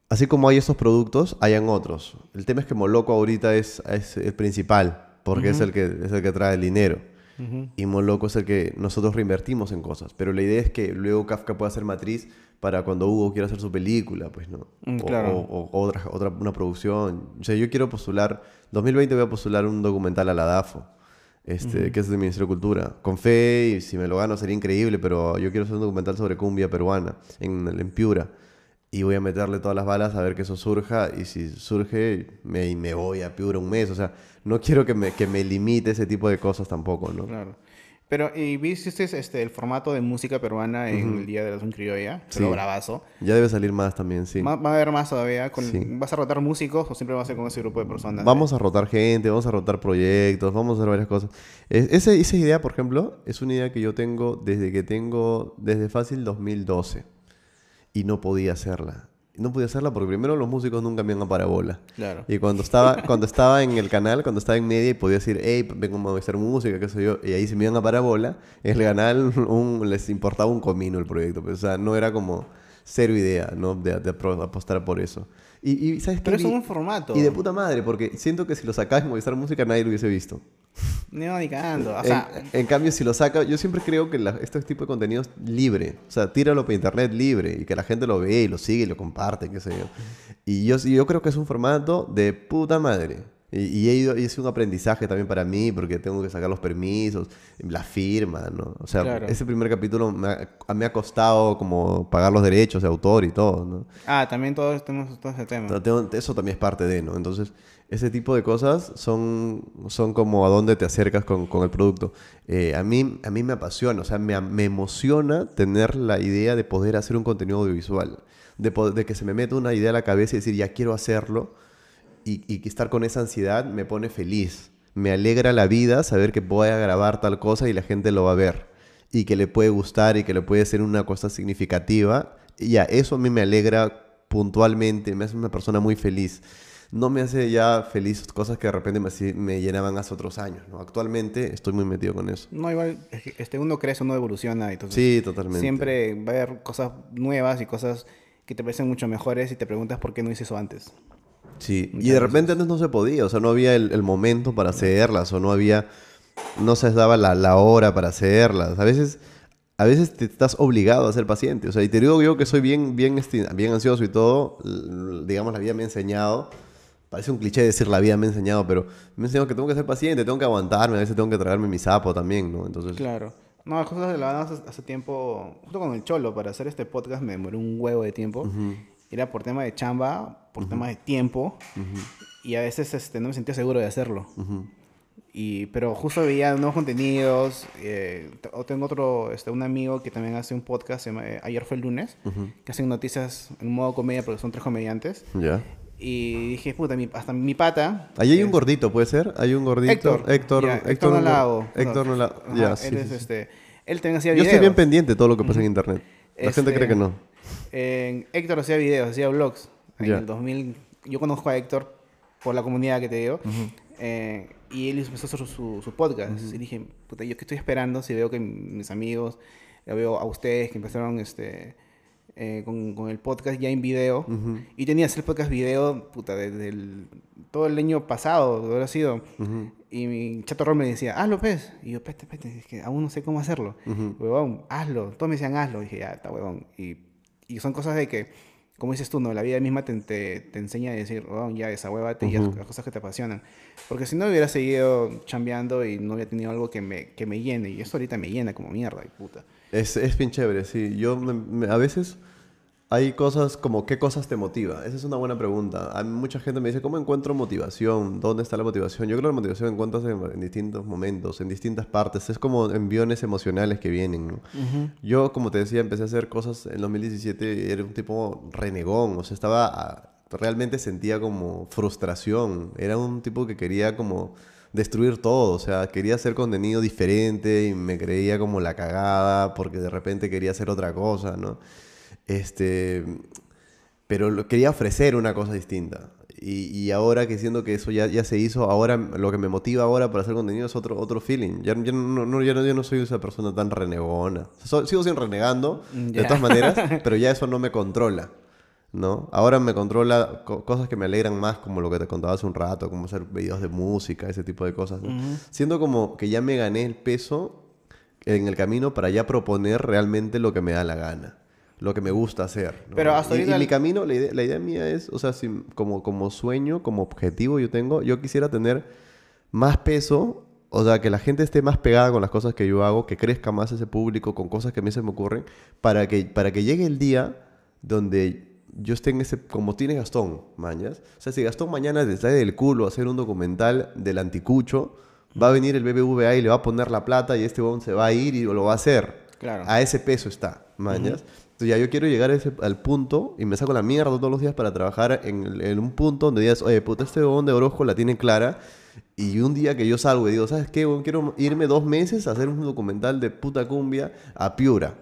así como hay estos productos, hayan otros. El tema es que Moloco ahorita es, es el principal, porque es, el que, es el que trae el dinero. Ujú. Y Moloco es el que nosotros reinvertimos en cosas. Pero la idea es que luego Kafka pueda ser matriz para cuando Hugo quiera hacer su película, pues, ¿no? Mm, o, claro. o- o otra, otra, una producción. O sea, yo quiero postular, 2020 voy a postular un documental a la DAFO, este, que es del Ministerio de Cultura. Con fe, y si me lo gano sería increíble, pero yo quiero hacer un documental sobre cumbia peruana en, en Piura. Y voy a meterle todas las balas a ver que eso surja. Y si surge, me, me voy a Piura un mes. O sea, no quiero que me, que me limite ese tipo de cosas tampoco, ¿no? Claro. Pero, ¿y viste este, el formato de música peruana en el Día de la Nación Criolla? Sí. Pero bravazo. Ya debe salir más también, sí. ¿Va, va a haber más todavía? Con, Sí. ¿Vas a rotar músicos o siempre va a ser con ese grupo de personas? Vamos a rotar gente, vamos a rotar proyectos, vamos a hacer varias cosas. Es- ese- esa idea, por ejemplo, es una idea que yo tengo desde que tengo, desde fácil 2012. Y no podía hacerla. No podía hacerla porque primero los músicos nunca me iban a parabola. Claro. Y cuando estaba, cuando estaba en el canal, cuando estaba en media y podía decir, hey, vengo a hacer música, qué sé yo, y ahí se me iban a parabola, el canal un- les importaba un comino el proyecto. pues, o sea, no era como cero idea, ¿no? De, apostar por eso. Y, y, ¿sabes qué? Pero es un formato. y de puta madre, porque siento que si lo sacaba en Movistar Música nadie lo hubiese visto. No, ni cagando. O En- sea, en, cambio, si lo saca, yo siempre creo que la- este tipo de contenido es libre. O sea, tíralo por internet libre y que la gente lo ve y lo sigue y lo comparte, qué sé yo. Y yo, yo creo que es un formato de puta madre. Y, y he ido, y es un aprendizaje también para mí porque tengo que sacar los permisos, la firma, ¿no? O sea, Claro. ese primer capítulo me ha, me ha costado como pagar los derechos de autor y todo, ¿no? ah, también todos tenemos todo ese tema. Tengo- eso también es parte de, ¿no? Entonces, ese tipo de cosas son, son como a dónde te acercas con, con el producto. Eh, a, mí, a mí me apasiona, o sea, me, me emociona tener la idea de poder hacer un contenido audiovisual, de, de que se me meta una idea a la cabeza y decir, ya quiero hacerlo, y, y que estar con esa ansiedad me pone feliz. Me alegra la vida saber que voy a grabar tal cosa y la gente lo va a ver. Y que le puede gustar y que le puede ser una cosa significativa. Y ya, eso a mí me alegra puntualmente, me hace una persona muy feliz. No me hace ya feliz cosas que de repente me, me llenaban hace otros años. ¿no? Actualmente estoy muy metido con eso. No, igual, este, uno crece, uno evoluciona. Entonces, Sí, totalmente. Siempre va a haber cosas nuevas y cosas que te parecen mucho mejores y te preguntas por qué no hice eso antes. Sí, y Muchas de repente antes no se podía, o sea, no había el, el momento para hacerlas, o no había, no se daba la, la hora para hacerlas. A veces, a veces te estás obligado a ser paciente, o sea, y te digo yo que soy bien, bien, bien ansioso y todo, digamos, la vida me ha enseñado, parece un cliché decir la vida me ha enseñado, pero me ha enseñado que tengo que ser paciente, tengo que aguantarme, a veces tengo que tragarme mi sapo también, ¿no? Entonces, Claro. No, justo hace, hace tiempo, justo con el Cholo, para hacer este podcast me demoré un huevo de tiempo. Era por tema de chamba, por tema de tiempo. Y a veces este, no me sentía seguro de hacerlo. ujú, Y, pero justo veía nuevos contenidos. eh, o tengo otro, este, un amigo que también hace un podcast, eh, Ayer fue el lunes, que hacen noticias en modo comedia porque son tres comediantes. ya. Y dije, puta, mi- hasta mi pata. Ahí hay es- un gordito, ¿puede ser? Hay un gordito. Héctor. Héctor, ya, Héctor, Héctor no la no- hago. Héctor no la... Ajá, Ya, él sí, es sí, sí. este. Él también hacía Yo videos. estoy bien pendiente de todo lo que pasa en internet. La gente Este, cree que no. Héctor hacía videos, hacía vlogs. En Ya. el 2000, yo conozco a Héctor por la comunidad que te digo. eh, y él empezó a hacer su, su podcast. Y dije, puta, ¿yo qué estoy esperando si veo que mis amigos, veo a ustedes que empezaron este, eh, con, con el podcast ya en video. Y tenías el podcast video, puta, desde el, todo el año pasado, habrá sido. Y mi chato Ron me decía, hazlo, pues. Y yo, peste, peste, es que aún no sé cómo hacerlo. Huevón, hazlo. Todos me decían, hazlo. Y dije, ya, está huevón. Y, y son cosas de que, como dices tú, ¿no? La vida misma te, te, te enseña a decir, huevón, ya, desahuévate y haz las cosas que te apasionan. Porque si no hubiera seguido chambeando y no hubiera tenido algo que me, que me llene. Y eso ahorita me llena como mierda, y puta. Es, es bien chévere, sí. Yo me- me- a veces hay cosas como qué cosas te motiva. Esa es una buena pregunta. A mí mucha gente me dice, ¿cómo encuentro motivación? ¿Dónde está la motivación? Yo creo que la motivación encuentras en, en distintos momentos, en distintas partes. Es como enviones emocionales que vienen. ¿no? Yo, como te decía, empecé a hacer cosas en 2017. Era un tipo renegón. O sea, estaba... ah, Realmente sentía como frustración. Era un tipo que quería como destruir todo, o sea, quería hacer contenido diferente y me creía como la cagada porque de repente quería hacer otra cosa, ¿no? Este, pero lo- quería ofrecer una cosa distinta. Y, y ahora que siento que eso ya, ya se hizo, ahora lo que me motiva ahora para hacer contenido es otro, otro feeling. Ya, ya no, no, ya no, yo no soy esa persona tan renegona. So- sigo siendo renegando, de todas maneras, pero ya eso no me controla. ¿no? Ahora me controla co- cosas que me alegran más, como lo que te contaba hace un rato, como hacer videos de música, ese tipo de cosas. ¿no? Siento como que ya me gané el peso en el camino para ya proponer realmente lo que me da la gana, lo que me gusta hacer. ¿no? Pero hasta y, y mi camino, la idea, la idea mía es, o sea, si, como, como sueño, como objetivo yo tengo, yo quisiera tener más peso, o sea, que la gente esté más pegada con las cosas que yo hago, que crezca más ese público con cosas que a mí se me ocurren, para que, para que llegue el día donde yo esté en ese, como tiene Gastón, mañas. O sea, si Gastón mañana le sale del culo a hacer un documental del anticucho, va a venir el BBVA y le va a poner la plata y este huevón se va a ir y lo va a hacer. Claro. A ese peso está, mañas. Ya yo quiero llegar ese, al punto y me saco la mierda todos los días para trabajar en, en un punto donde digas, oye, puta, este huevón de Orozco la tiene clara. Y un día que yo salgo y digo, ¿sabes qué? huevón? quiero irme dos meses a hacer un documental de puta cumbia a Piura.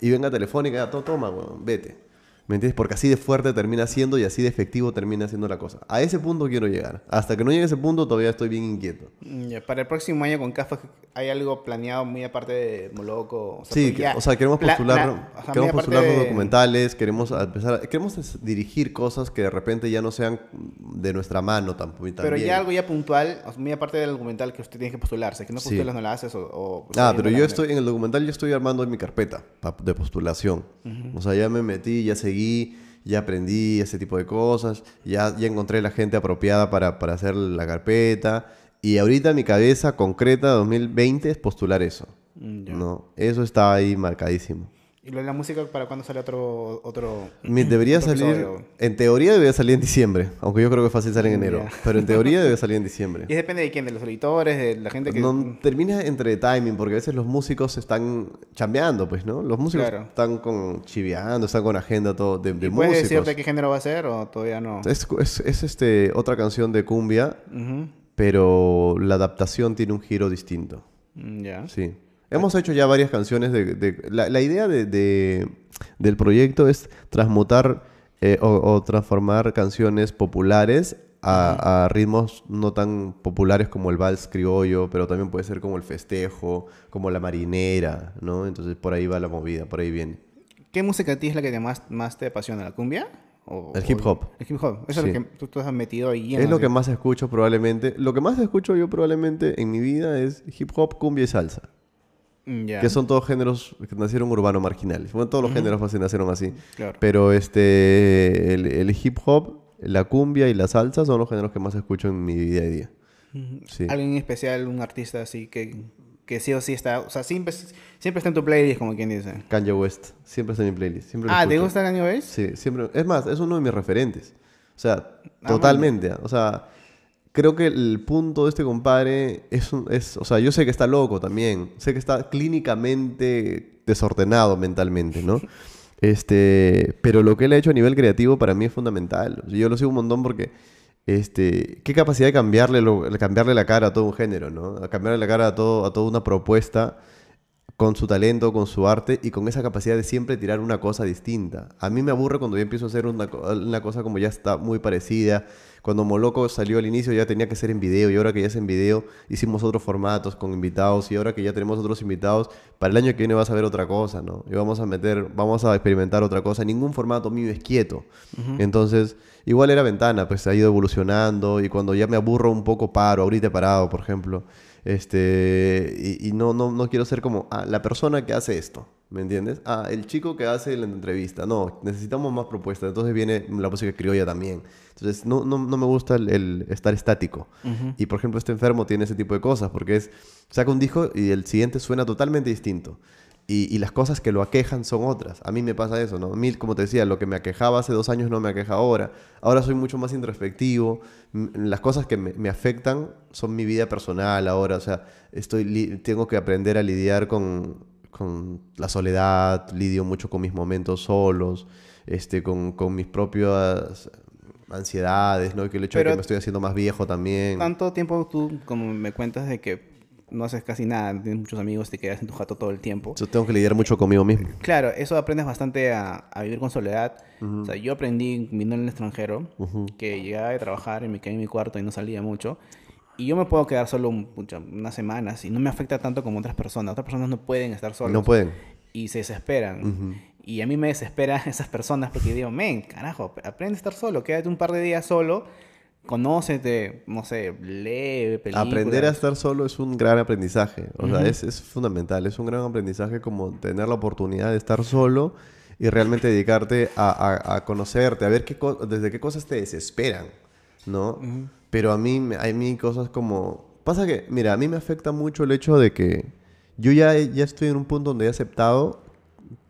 Y venga Telefónica, ya, to- toma, vete. ¿Me entiendes? Porque así de fuerte termina siendo y así de efectivo termina siendo la cosa. A ese punto quiero llegar. Hasta que no llegue a ese punto todavía estoy bien inquieto. Mm, Para el próximo año con CAFA hay algo planeado muy aparte de Moloco. O sea, Sí, pues ya- o sea, queremos postular, pla- o sea, queremos postular los de- documentales, queremos empezar, queremos dirigir cosas que de repente ya no sean de nuestra mano tampoco. Pero ya algo ya puntual, muy aparte del documental que usted tiene que postularse, que no Sí. postulas, no la haces o... o- Ah, o- pero yo la- estoy en el documental, yo estoy armando mi carpeta de postulación. O sea, ya me metí, ya seguí, ya aprendí ese tipo de cosas, ya, ya encontré la gente apropiada para, para hacer la carpeta. Y ahorita mi cabeza concreta 2020 es postular eso. Mm. ¿no? Eso está ahí marcadísimo. ¿Y la música para cuándo sale otro... otro debería otro salir, episodio? en teoría debería salir en diciembre, aunque yo creo que es fácil salir en enero, pero en teoría debe salir en diciembre. Y depende de quién, de los editores, de la gente que... No, termina entre timing, porque a veces los músicos están chambeando, pues, ¿no? Los músicos Claro. están con chiviando, están con agenda todo de, de ¿Y ¿Puedes decirte qué género va a ser o todavía no? Es, es- es, este, otra canción de cumbia, pero la adaptación tiene un giro distinto. Mm, Ya. Sí. Hemos hecho ya varias canciones de... de- la, la idea de, de- del proyecto es transmutar eh, o, o transformar canciones populares a, a ritmos no tan populares como el vals criollo, pero también puede ser como el festejo, como la marinera, ¿no? Entonces por ahí va la movida, por ahí viene. ¿Qué música a ti es la que te más, más te apasiona? ¿La cumbia? O- El hip hop. El hip hop. Eso Sí. es lo que tú, tú has metido ahí. Es lo que más escucho probablemente. Lo que más escucho yo probablemente en mi vida es hip hop, cumbia y salsa. Mm. Que son todos géneros que nacieron urbano marginales. Bueno, todos los géneros fácil nacieron así. Claro. Pero este, el, el hip hop, la cumbia y la salsa son los géneros que más escucho en mi día a día. Sí. ¿Alguien en especial, un artista así que, que sí o sí está... O sea, siempre, siempre está en tu playlist, como quien dice. Kanye West. Siempre está en mi playlist. Siempre Ah, ¿te gusta Kanye West? Sí, siempre. Es más, es uno de mis referentes. O sea, Ah, totalmente. O sea, creo que el punto de este compadre es, un- es. O sea, yo sé que está loco también. Sé que está clínicamente desordenado mentalmente, ¿no? Este, pero lo que él ha hecho a nivel creativo para mí es fundamental. O sea, yo lo sigo un montón porque, este, qué capacidad de cambiarle, lo- cambiarle la cara a todo un género, ¿no? A cambiarle la cara a, todo, a toda una propuesta con su talento, con su arte y con esa capacidad de siempre tirar una cosa distinta. A mí me aburre cuando yo empiezo a hacer una, co- una cosa como ya está muy parecida, Cuando Moloco salió al inicio ya tenía que ser en video y ahora que ya es en video hicimos otros formatos con invitados y ahora que ya tenemos otros invitados, para el año que viene vas a ver otra cosa, ¿no? Y vamos a meter, vamos a experimentar otra cosa. Ningún formato mío es quieto. Entonces, igual era ventana, pues ha ido evolucionando y cuando ya me aburro un poco paro, ahorita he parado, por ejemplo. Este, y, y no, no, no quiero ser como ah, la persona que hace esto, ¿me entiendes? Ah, el chico que hace la entrevista. No, necesitamos más propuestas. Entonces viene la música criolla también. Entonces no, no, no me gusta el, el estar estático. Y por ejemplo, este enfermo tiene ese tipo de cosas porque es, saca un disco y el siguiente suena totalmente distinto. Y, y las cosas que lo aquejan son otras. A mí me pasa eso, ¿no? A mí, como te decía, lo que me aquejaba hace dos años no me aqueja ahora. Ahora soy mucho más introspectivo. Las cosas que me, me afectan son mi vida personal ahora. O sea, estoy tengo que aprender a lidiar con, con la soledad, lidio mucho con mis momentos solos, este, con, con mis propias ansiedades, ¿no? Que el hecho de que me estoy haciendo más viejo también. Tanto tiempo tú, como me cuentas, de que no haces casi nada, no tienes muchos amigos, te quedas en tu jato todo el tiempo. Yo tengo que lidiar mucho conmigo mismo. Claro, eso aprendes bastante a, a vivir con soledad. O sea, yo aprendí viviendo en el extranjero, que llegaba de trabajar y me quedé en mi cuarto y no salía mucho. Y yo me puedo quedar solo unas semanas y no me afecta tanto como otras personas. Otras personas no pueden estar solas. No pueden. y se desesperan. Y a mí me desesperan esas personas porque digo, men, carajo, aprende a estar solo, quédate un par de días solo, conócete, no sé, lee películas. Aprender a estar solo es un gran aprendizaje. O sea, es, es fundamental. Es un gran aprendizaje como tener la oportunidad de estar solo y realmente dedicarte a, a- a conocerte, a ver qué desde qué cosas te desesperan, ¿no? Pero a mí, a mí cosas como... Pasa que, mira, a mí me afecta mucho el hecho de que yo ya, ya estoy en un punto donde he aceptado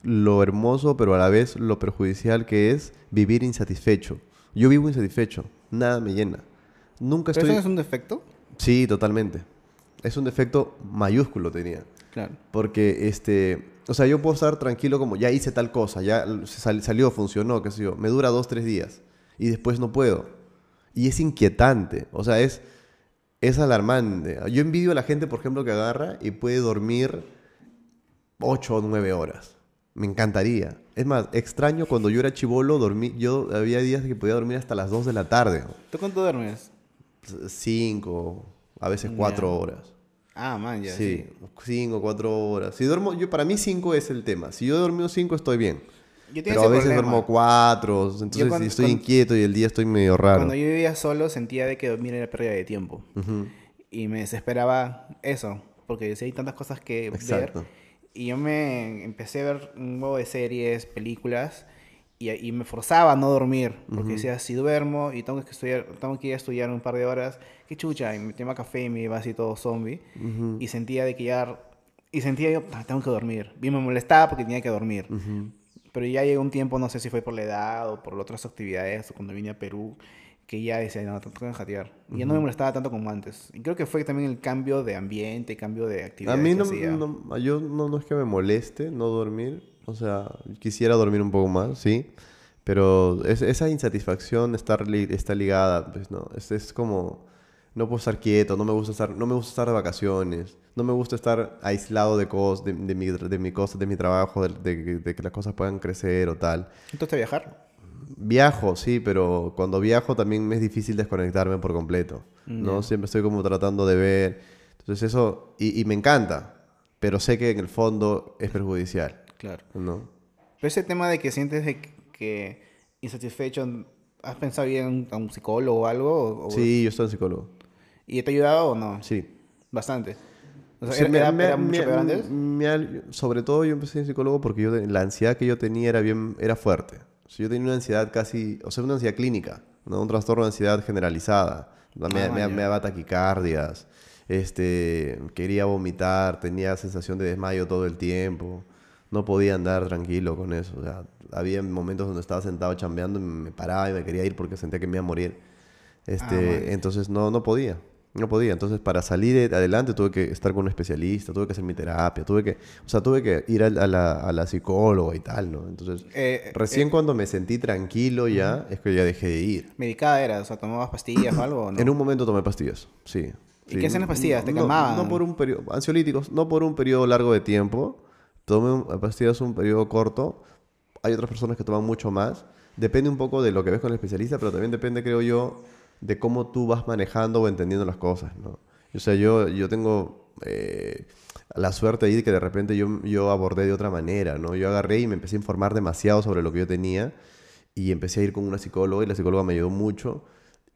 lo hermoso, pero a la vez lo perjudicial que es vivir insatisfecho. Yo vivo insatisfecho, nada me llena. Nunca ¿Pero estoy... eso es un defecto? Sí, totalmente. Es un defecto mayúsculo, tenía. Claro. Porque, este, o sea, yo puedo estar tranquilo como ya hice tal cosa, ya sal- salió, funcionó, qué sé yo. Me dura dos, tres días y después no puedo. Y es inquietante, o sea, es, es alarmante. Yo envidio a la gente, por ejemplo, que agarra y puede dormir ocho o nueve horas. Me encantaría. Es más, extraño cuando yo era chivolo, dormí, yo había días que podía dormir hasta las 2 de la tarde. ¿Tú cuánto duermes? Cinco, a veces cuatro Ya. horas. Ah, man, ya. Sí, cinco, cuatro horas. Si duermo, yo para mí cinco es el tema. Si yo he dormido cinco estoy bien. Yo tenía Pero a veces problema. duermo cuatro, entonces cuando- estoy cuando- inquieto y el día estoy medio raro. Cuando yo vivía solo sentía de que dormir era pérdida de tiempo. Y me desesperaba eso, porque decía hay tantas cosas que Exacto. ver. Y yo me empecé a ver un huevo de series, películas, y, y me forzaba a no dormir. Porque decía, si duermo y tengo que, estudiar, tengo que ir a estudiar un par de horas, qué chucha. Y me tomaba café y me iba así todo zombie. Y sentía de que ya... Y sentía yo, "Ah, tengo que dormir. Y me molestaba porque tenía que dormir. Pero ya llegó un tiempo, no sé si fue por la edad o por otras actividades, o cuando vine a Perú, que ya decía, no, tengo que jatear. Y ya no me molestaba tanto como antes. Y creo que fue también el cambio de ambiente, cambio de a actividades mí no, no- yo no, no es que me moleste no dormir. O sea, quisiera dormir un poco más, sí. Pero es- esa insatisfacción estar li- está ligada, pues no. Es, es como, no puedo estar quieto, no me gusta estar, no me gusta estar de vacaciones, no me gusta estar aislado de cosas, de, de mi, de mi cosa, de mi trabajo, de, de- de que las cosas puedan crecer o tal. ¿Entonces viajar? Viajo, sí, pero cuando viajo también me es difícil desconectarme por completo, ¿no? Siempre estoy como tratando de ver. Entonces eso, y, y me encanta, pero sé que en el fondo es perjudicial, Claro. ¿no? Pero ese tema de que sientes de que, insatisfecho, ¿has pensado bien a un psicólogo o algo? O- Sí, yo estoy en psicólogo. ¿Y te ha ayudado o no? Sí. Bastante. O sea, Sí, ¿era, me- era- me- era mucho me- peor antes? me ha- sobre todo yo empecé en psicólogo porque yo la ansiedad que yo tenía era bien era fuerte. O sea, yo tenía una ansiedad casi, o sea, una ansiedad clínica, ¿no? un trastorno de ansiedad generalizada. Me, Ah, me, daba taquicardias, este, quería vomitar, tenía sensación de desmayo todo el tiempo. No podía andar tranquilo con eso. O sea, había momentos donde estaba sentado chambeando y me paraba y me quería ir porque sentía que me iba a morir. Este, man. entonces no, no podía. No podía. Entonces, para salir adelante tuve que estar con un especialista, tuve que hacer mi terapia, tuve que, o sea, tuve que ir a, a la, a la psicóloga y tal, ¿no? Entonces, Eh, recién cuando me sentí tranquilo ya, es que ya dejé de ir. ¿Medicada era? O sea, ¿tomabas pastillas o algo? no? En un momento tomé pastillas, sí. ¿Y qué hacen las pastillas? ¿Te No- calmaban? No por un periodo, ansiolíticos, no por un periodo largo de tiempo. Tomé pastillas un periodo corto. Hay otras personas que toman mucho más. Depende un poco de lo que ves con el especialista, pero también depende, creo yo, de cómo tú vas manejando o entendiendo las cosas, ¿no? O sea, yo, yo tengo eh, la suerte ahí de que de repente yo, yo abordé de otra manera, ¿no? Yo agarré y me empecé a informar demasiado sobre lo que yo tenía y empecé a ir con una psicóloga y la psicóloga me ayudó mucho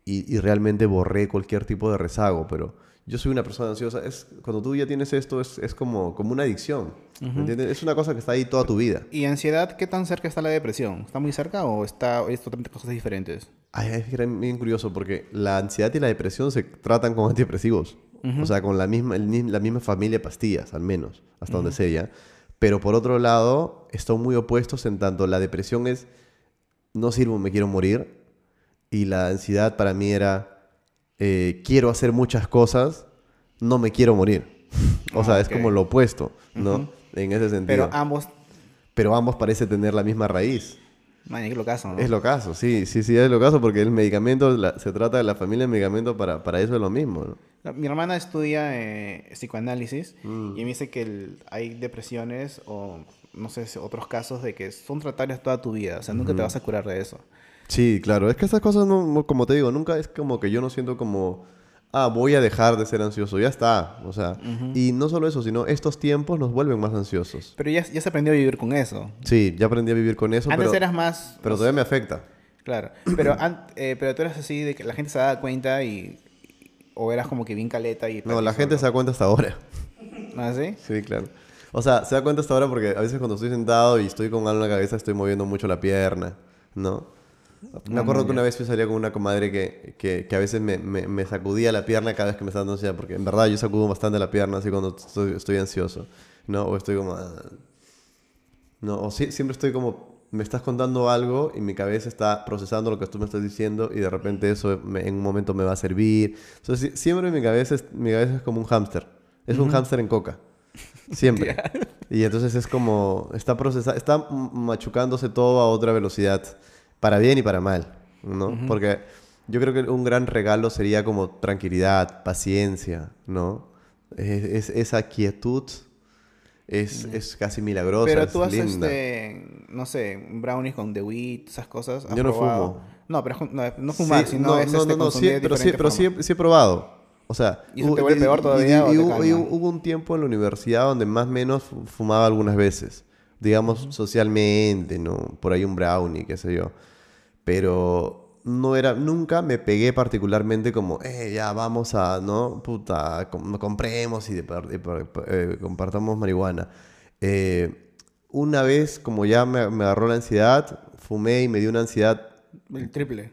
y, y realmente borré cualquier tipo de rezago, pero yo soy una persona ansiosa. Es, cuando tú ya tienes esto, es, es como, como una adicción. ¿me entiendes? Es una cosa que está ahí toda tu vida. ¿Y ansiedad qué tan cerca está la depresión? ¿Está muy cerca o está, es totalmente cosas diferentes? Ay, es bien curioso porque la ansiedad y la depresión se tratan con antidepresivos. O sea, con la misma, el la misma familia de pastillas, al menos, hasta donde sé ya. Pero por otro lado, están muy opuestos en tanto la depresión es no sirvo, me quiero morir. Y la ansiedad para mí era eh, quiero hacer muchas cosas, no me quiero morir. o sea, es como lo opuesto, ¿no? En ese sentido. Pero Pero, ambos... ambos parece tener la misma raíz. Man, qué locazo, ¿no? Es lo caso, sí, sí, sí, es lo caso porque el medicamento, la- se trata de la familia de medicamento para, para eso es lo mismo, ¿no? Mi hermana estudia eh, psicoanálisis Mm. y me dice que el- hay depresiones o no sé, otros casos de que son tratables toda tu vida. O sea, nunca te vas a curar de eso. Sí, claro, es que estas cosas, no, no- como te digo, nunca es como que yo no siento como, ah, voy a dejar de ser ansioso, ya está, o sea, y no solo eso, sino estos tiempos nos vuelven más ansiosos. Pero ya, ya se aprendió a vivir con eso. Sí, ya aprendí a vivir con eso, Antes pero, eras más... pero todavía me afecta. Claro. Pero, eh, pero tú eras así de que la gente se daba cuenta y... O eras como que bien caleta y... No, la gente se da cuenta hasta ahora. ¿Ah, sí? Sí, claro. O sea, se da cuenta hasta ahora porque a veces cuando estoy sentado y estoy con algo en la cabeza estoy moviendo mucho la pierna, ¿no? Me acuerdo que una vez yo salía con una comadre que, que, que a veces me, me, me sacudía la pierna cada vez que me estaba dando ansiedad, porque en verdad yo sacudo bastante la pierna así cuando estoy, estoy ansioso, ¿no? O estoy como... ah, No, o sí- siempre estoy como... Me estás contando algo y mi cabeza está procesando lo que tú me estás diciendo y de repente eso me- en un momento me va a servir. Entonces, siempre mi cabeza es, mi cabeza es como un hámster. Es un hámster en coca. Siempre. Y entonces es como, está procesando, está machucándose todo a otra velocidad, para bien y para mal, ¿no? Porque yo creo que un gran regalo sería como tranquilidad, paciencia, ¿no? Es, es- esa quietud es, es casi milagrosa, Pero es tú haces, linda. este, no sé, brownies con The Wheat, esas cosas. ¿Has Yo no probado? fumo. No, pero es- no, no fumar, Sí, sino no, es no, este, no, no, sí, pero sí, pero sí, sí he probado. O sea, ¿Y eso te vuelve peor todavía y hubo- y calma? hubo un tiempo en la universidad donde más o menos fu- fumaba algunas veces. Digamos, socialmente, ¿no? Por ahí un brownie, qué sé yo. Pero no era, nunca me pegué particularmente como, eh, ya vamos a, ¿no? Puta, com- compremos y, de de eh, compartamos marihuana. Eh, una vez, como ya me, me agarró la ansiedad, fumé y me dio una ansiedad El triple.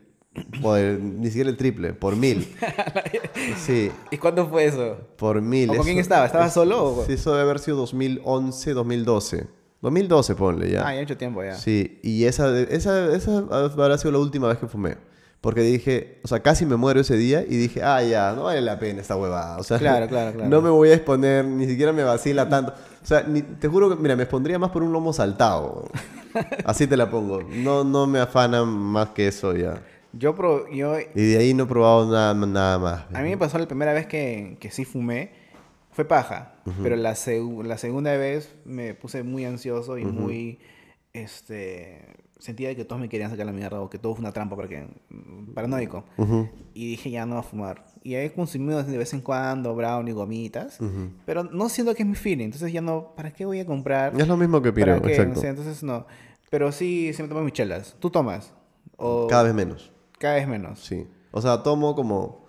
por ni siquiera el triple, por mil. Sí, ¿Y cuándo fue eso? por mil. ¿O con Eso- quién estaba? ¿Estabas es- solo o- Sí, eso debe haber sido 2011, 2012. 2012, ponle ya. Ah, ya mucho tiempo ya. Sí, y esa, esa, esa habrá sido la última vez que fumé. Porque dije, o sea, casi me muero ese día y dije, ah, ya, no vale la pena esta huevada. O sea, Claro, claro, claro. no me voy a exponer, ni siquiera me vacila tanto. O sea, ni- te juro que, mira, me expondría más por un lomo saltado. Así te la pongo. No, no me afana más que eso ya. Yo, pro- yo, Y de ahí no he probado nada, nada más. a mí me pasó la primera vez que, que sí fumé, fue paja, pero la, segu- la segunda vez me puse muy ansioso y muy, este, sentía que todos me querían sacar la mierda o que todo fue una trampa para que, paranoico. Y dije, ya no voy a fumar. Y he consumido de vez en cuando brownie, gomitas, pero no siento que es mi feeling, entonces ya no, ¿para qué voy a comprar? Es lo mismo que ¿Para Piro, qué? exacto. O sea, entonces no. Pero sí, sí me tomo mis chelas. ¿Tú tomas? O Cada vez menos. cada vez menos. Sí. O sea, tomo como...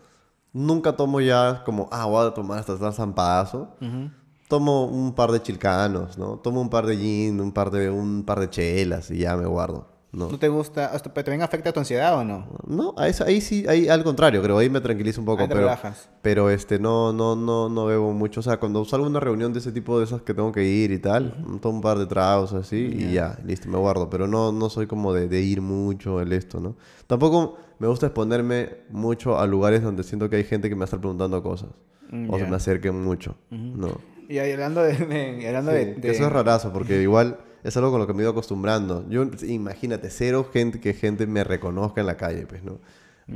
Nunca tomo ya como, ah, voy a tomar hasta estar zampadazo. Ujú. Tomo un par de chilcanos, ¿no? Tomo un par de gin, un par de, un par de chelas y ya me guardo, ¿no? ¿No te gusta? ¿Pero también afecta tu ansiedad o no? No, a eso- ahí sí, ahí al contrario, creo, ahí me tranquilizo un poco, Ahí te pero, relajas. pero este, no, no, no, no bebo mucho, o sea, cuando salgo a una reunión de ese tipo de esas que tengo que ir y tal, tomo un par de tragos así y ya, listo, me guardo, pero no, no soy como de, de ir mucho el esto, ¿no? Tampoco me gusta exponerme mucho a lugares donde siento que hay gente que me va a estar preguntando cosas, Mm, o se ya. me acerquen mucho, ¿no? Y hablando de... de- hablando Sí, de, eso es rarazo, porque igual es algo con lo que me he ido acostumbrando. Yo, imagínate, cero gente que gente me reconozca en la calle, pues, ¿no?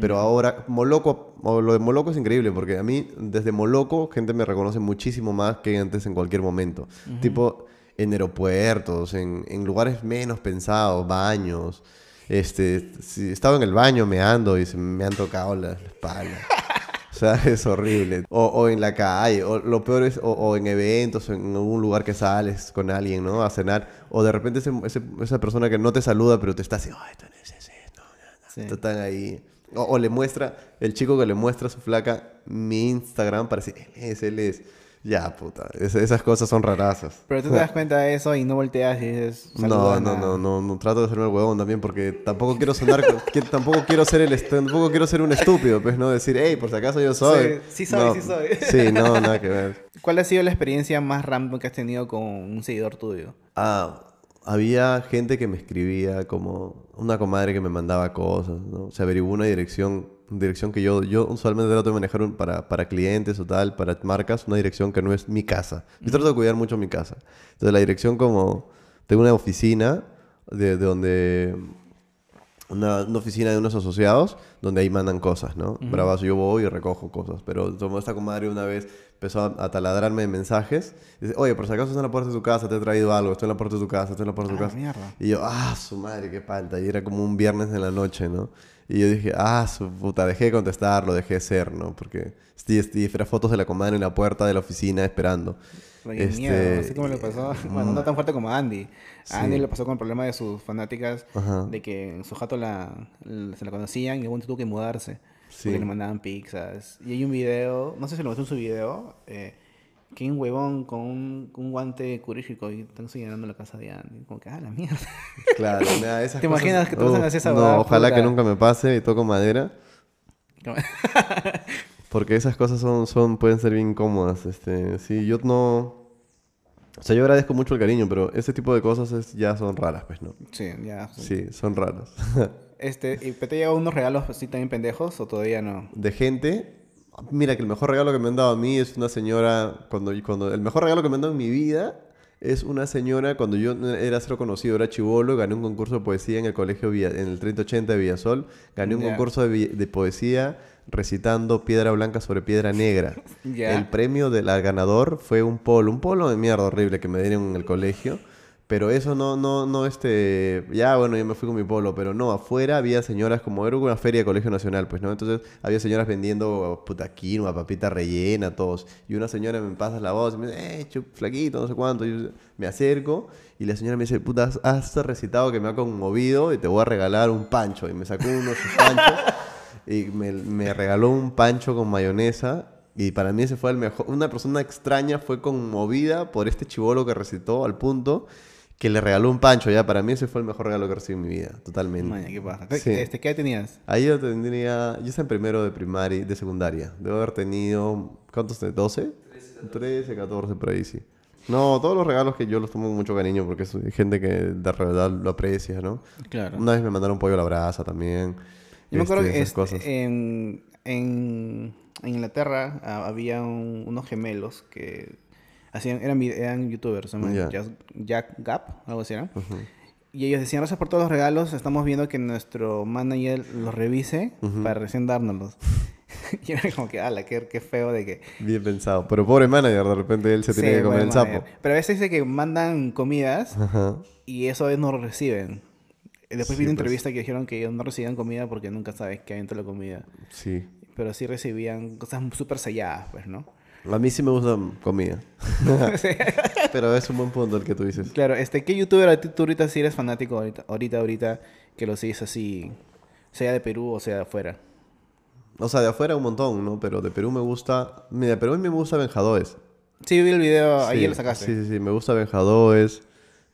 Pero ahora, Moloco, lo de Moloco es increíble, porque a mí, desde Moloco, gente me reconoce muchísimo más que antes en cualquier momento. Tipo, en aeropuertos, en, en lugares menos pensados, baños. Este, sí, estaba en el baño meando y se me han tocado la, la espalda. O sea, es horrible. O, o en la calle, o lo peor es, o, o en eventos, o en algún lugar que sales con alguien, ¿no? A cenar. O de repente ese- ese- esa persona que no te saluda, pero te está así, ay, tú eres ese, no, no, no". Sí. Están ahí. O, o le muestra, el chico que le muestra a su flaca mi Instagram para decir, él es, él es. Ya, puta. es- esas cosas son rarazas. Pero tú te das cuenta de eso y no volteas y dices... No, "Saluda, no, nada". no, no, no, trato de hacerme el huevón también porque tampoco quiero sonar, que, tampoco quiero ser el, tampoco quiero ser un estúpido, pues, no decir, hey, por si acaso yo soy. Sí, sí soy, No, sí soy. Sí, no, nada que ver. ¿Cuál ha sido la experiencia más random que has tenido con un seguidor tuyo? Ah, había gente que me escribía como una comadre que me mandaba cosas, ¿no? Se averiguó una dirección, dirección que yo, yo usualmente trato de manejar un- para, para clientes o tal, para marcas, una dirección que no es mi casa. Yo trato de cuidar mucho mi casa. Entonces la dirección como, tengo una oficina de, de donde, una, una oficina de unos asociados donde ahí mandan cosas, ¿no? Bravazo, yo voy y recojo cosas. Pero como esta comadre una vez empezó a, a taladrarme mensajes, dice, oye, por si acaso estoy en la puerta de tu casa, te he traído algo, estoy en la puerta de tu casa, estoy en la puerta de tu Ah, casa. mierda. Y yo, ah, su madre, qué falta. Y era como un viernes en la noche, ¿no? Y yo dije, ah, su puta, dejé de contestarlo, dejé de ser, ¿no? Porque Steve, Steve, era fotos de la comadre en la puerta de la oficina esperando. Oye, Este, mierda, así como le pasó, bueno, no tan fuerte como a Andy. Sí. Andy le pasó con el problema de sus fanáticas, Ajá. de que en su jato la, la- se la conocían y luego tuvo que mudarse. Sí. Porque le mandaban pizzas. Y hay un video, no sé si lo mostró en su video, eh, que un huevón con un, guante quirúrgico y están señalando la casa de Andy. Como que, ah, la mierda. Claro, nada, esas ¿Te cosas- imaginas que te pasan así esa No, ojalá que nunca me pase y toco madera. Porque esas cosas son, son, pueden ser bien incómodas. Este, sí, yo no... O sea, yo agradezco mucho el cariño, pero ese tipo de cosas es- ya son raras, pues, ¿no? sí, ya. Sí, son raras. Este, ¿y te llegan unos regalos así también pendejos o todavía no? de gente. Mira, que el mejor regalo que me han dado a mí es una señora. Cuando, cuando El mejor regalo que me han dado en mi vida es una señora cuando yo era cero conocido, era chivolo, gané un concurso de poesía en el colegio Villa- en el 3080 de Villasol. Gané un concurso de, poesía recitando Piedra Blanca sobre Piedra Negra. El premio del ganador fue un polo, un polo de mierda horrible que me dieron en el colegio. Pero eso no, no, no, este... Ya, bueno, yo me fui con mi polo, pero no, afuera había señoras, como era una feria de Colegio Nacional, pues, ¿no? Entonces había señoras vendiendo puta quinoa, papita rellena, todos. Y una señora me pasa la voz y me dice, eh, chup, flaquito, no sé cuánto. Y yo me acerco y la señora me dice, puta, has- recitado que me ha conmovido y te voy a regalar un pancho. Y me sacó uno de sus panchos y me, me regaló un pancho con mayonesa. Y para mí ese fue el mejor. Una persona extraña fue conmovida por este chivolo que recitó al punto que le regaló un pancho. Ya, para mí ese fue el mejor regalo que recibí en mi vida, totalmente. Maña, ¿qué pasa? Sí. Este, ¿Qué edad tenías? Ahí yo tendría. Yo estaba en primero de primaria, de secundaria. Debo haber tenido. ¿Cuántos? tenía? ¿12? 13, 14, por ahí sí. No, todos los regalos que yo los tomo con mucho cariño porque es gente que de verdad lo aprecia, ¿no? Claro. Una vez me mandaron pollo a la brasa también. Yo me acuerdo este, que este, cosas. en, en, en Inglaterra ah, había un- unos gemelos que hacían, eran, eran youtubers, Ya. Jack, Gap, algo así, ¿no? Y ellos decían, gracias por todos los regalos, estamos viendo que nuestro manager los revise para recién dárnoslos. y era como que, ala, qué, qué feo de que... Bien pensado. Pero pobre manager, de repente él se tiene Sí, que comer el sapo. Pero a veces dice que mandan comidas Ajá. y eso no lo reciben. Después Sí, vi una pues. entrevista que dijeron que ellos no recibían comida porque nunca sabes qué hay dentro de la comida. Sí. Pero sí recibían cosas súper selladas, pues, ¿no? A mí sí me gusta comida. Pero es un buen punto el que tú dices. Claro, este, ¿qué youtuber tú ahorita sí eres fanático ahorita, ahorita, ahorita, que lo sigues así, sea de Perú o sea de afuera? O sea, de afuera un montón, ¿no? Pero de Perú me gusta... Mira, de Perú a mí me gusta Benjadoes. Sí, vi el video, ahí Sí, lo sacaste. Sí, sí, sí. Me gusta Benjadoes.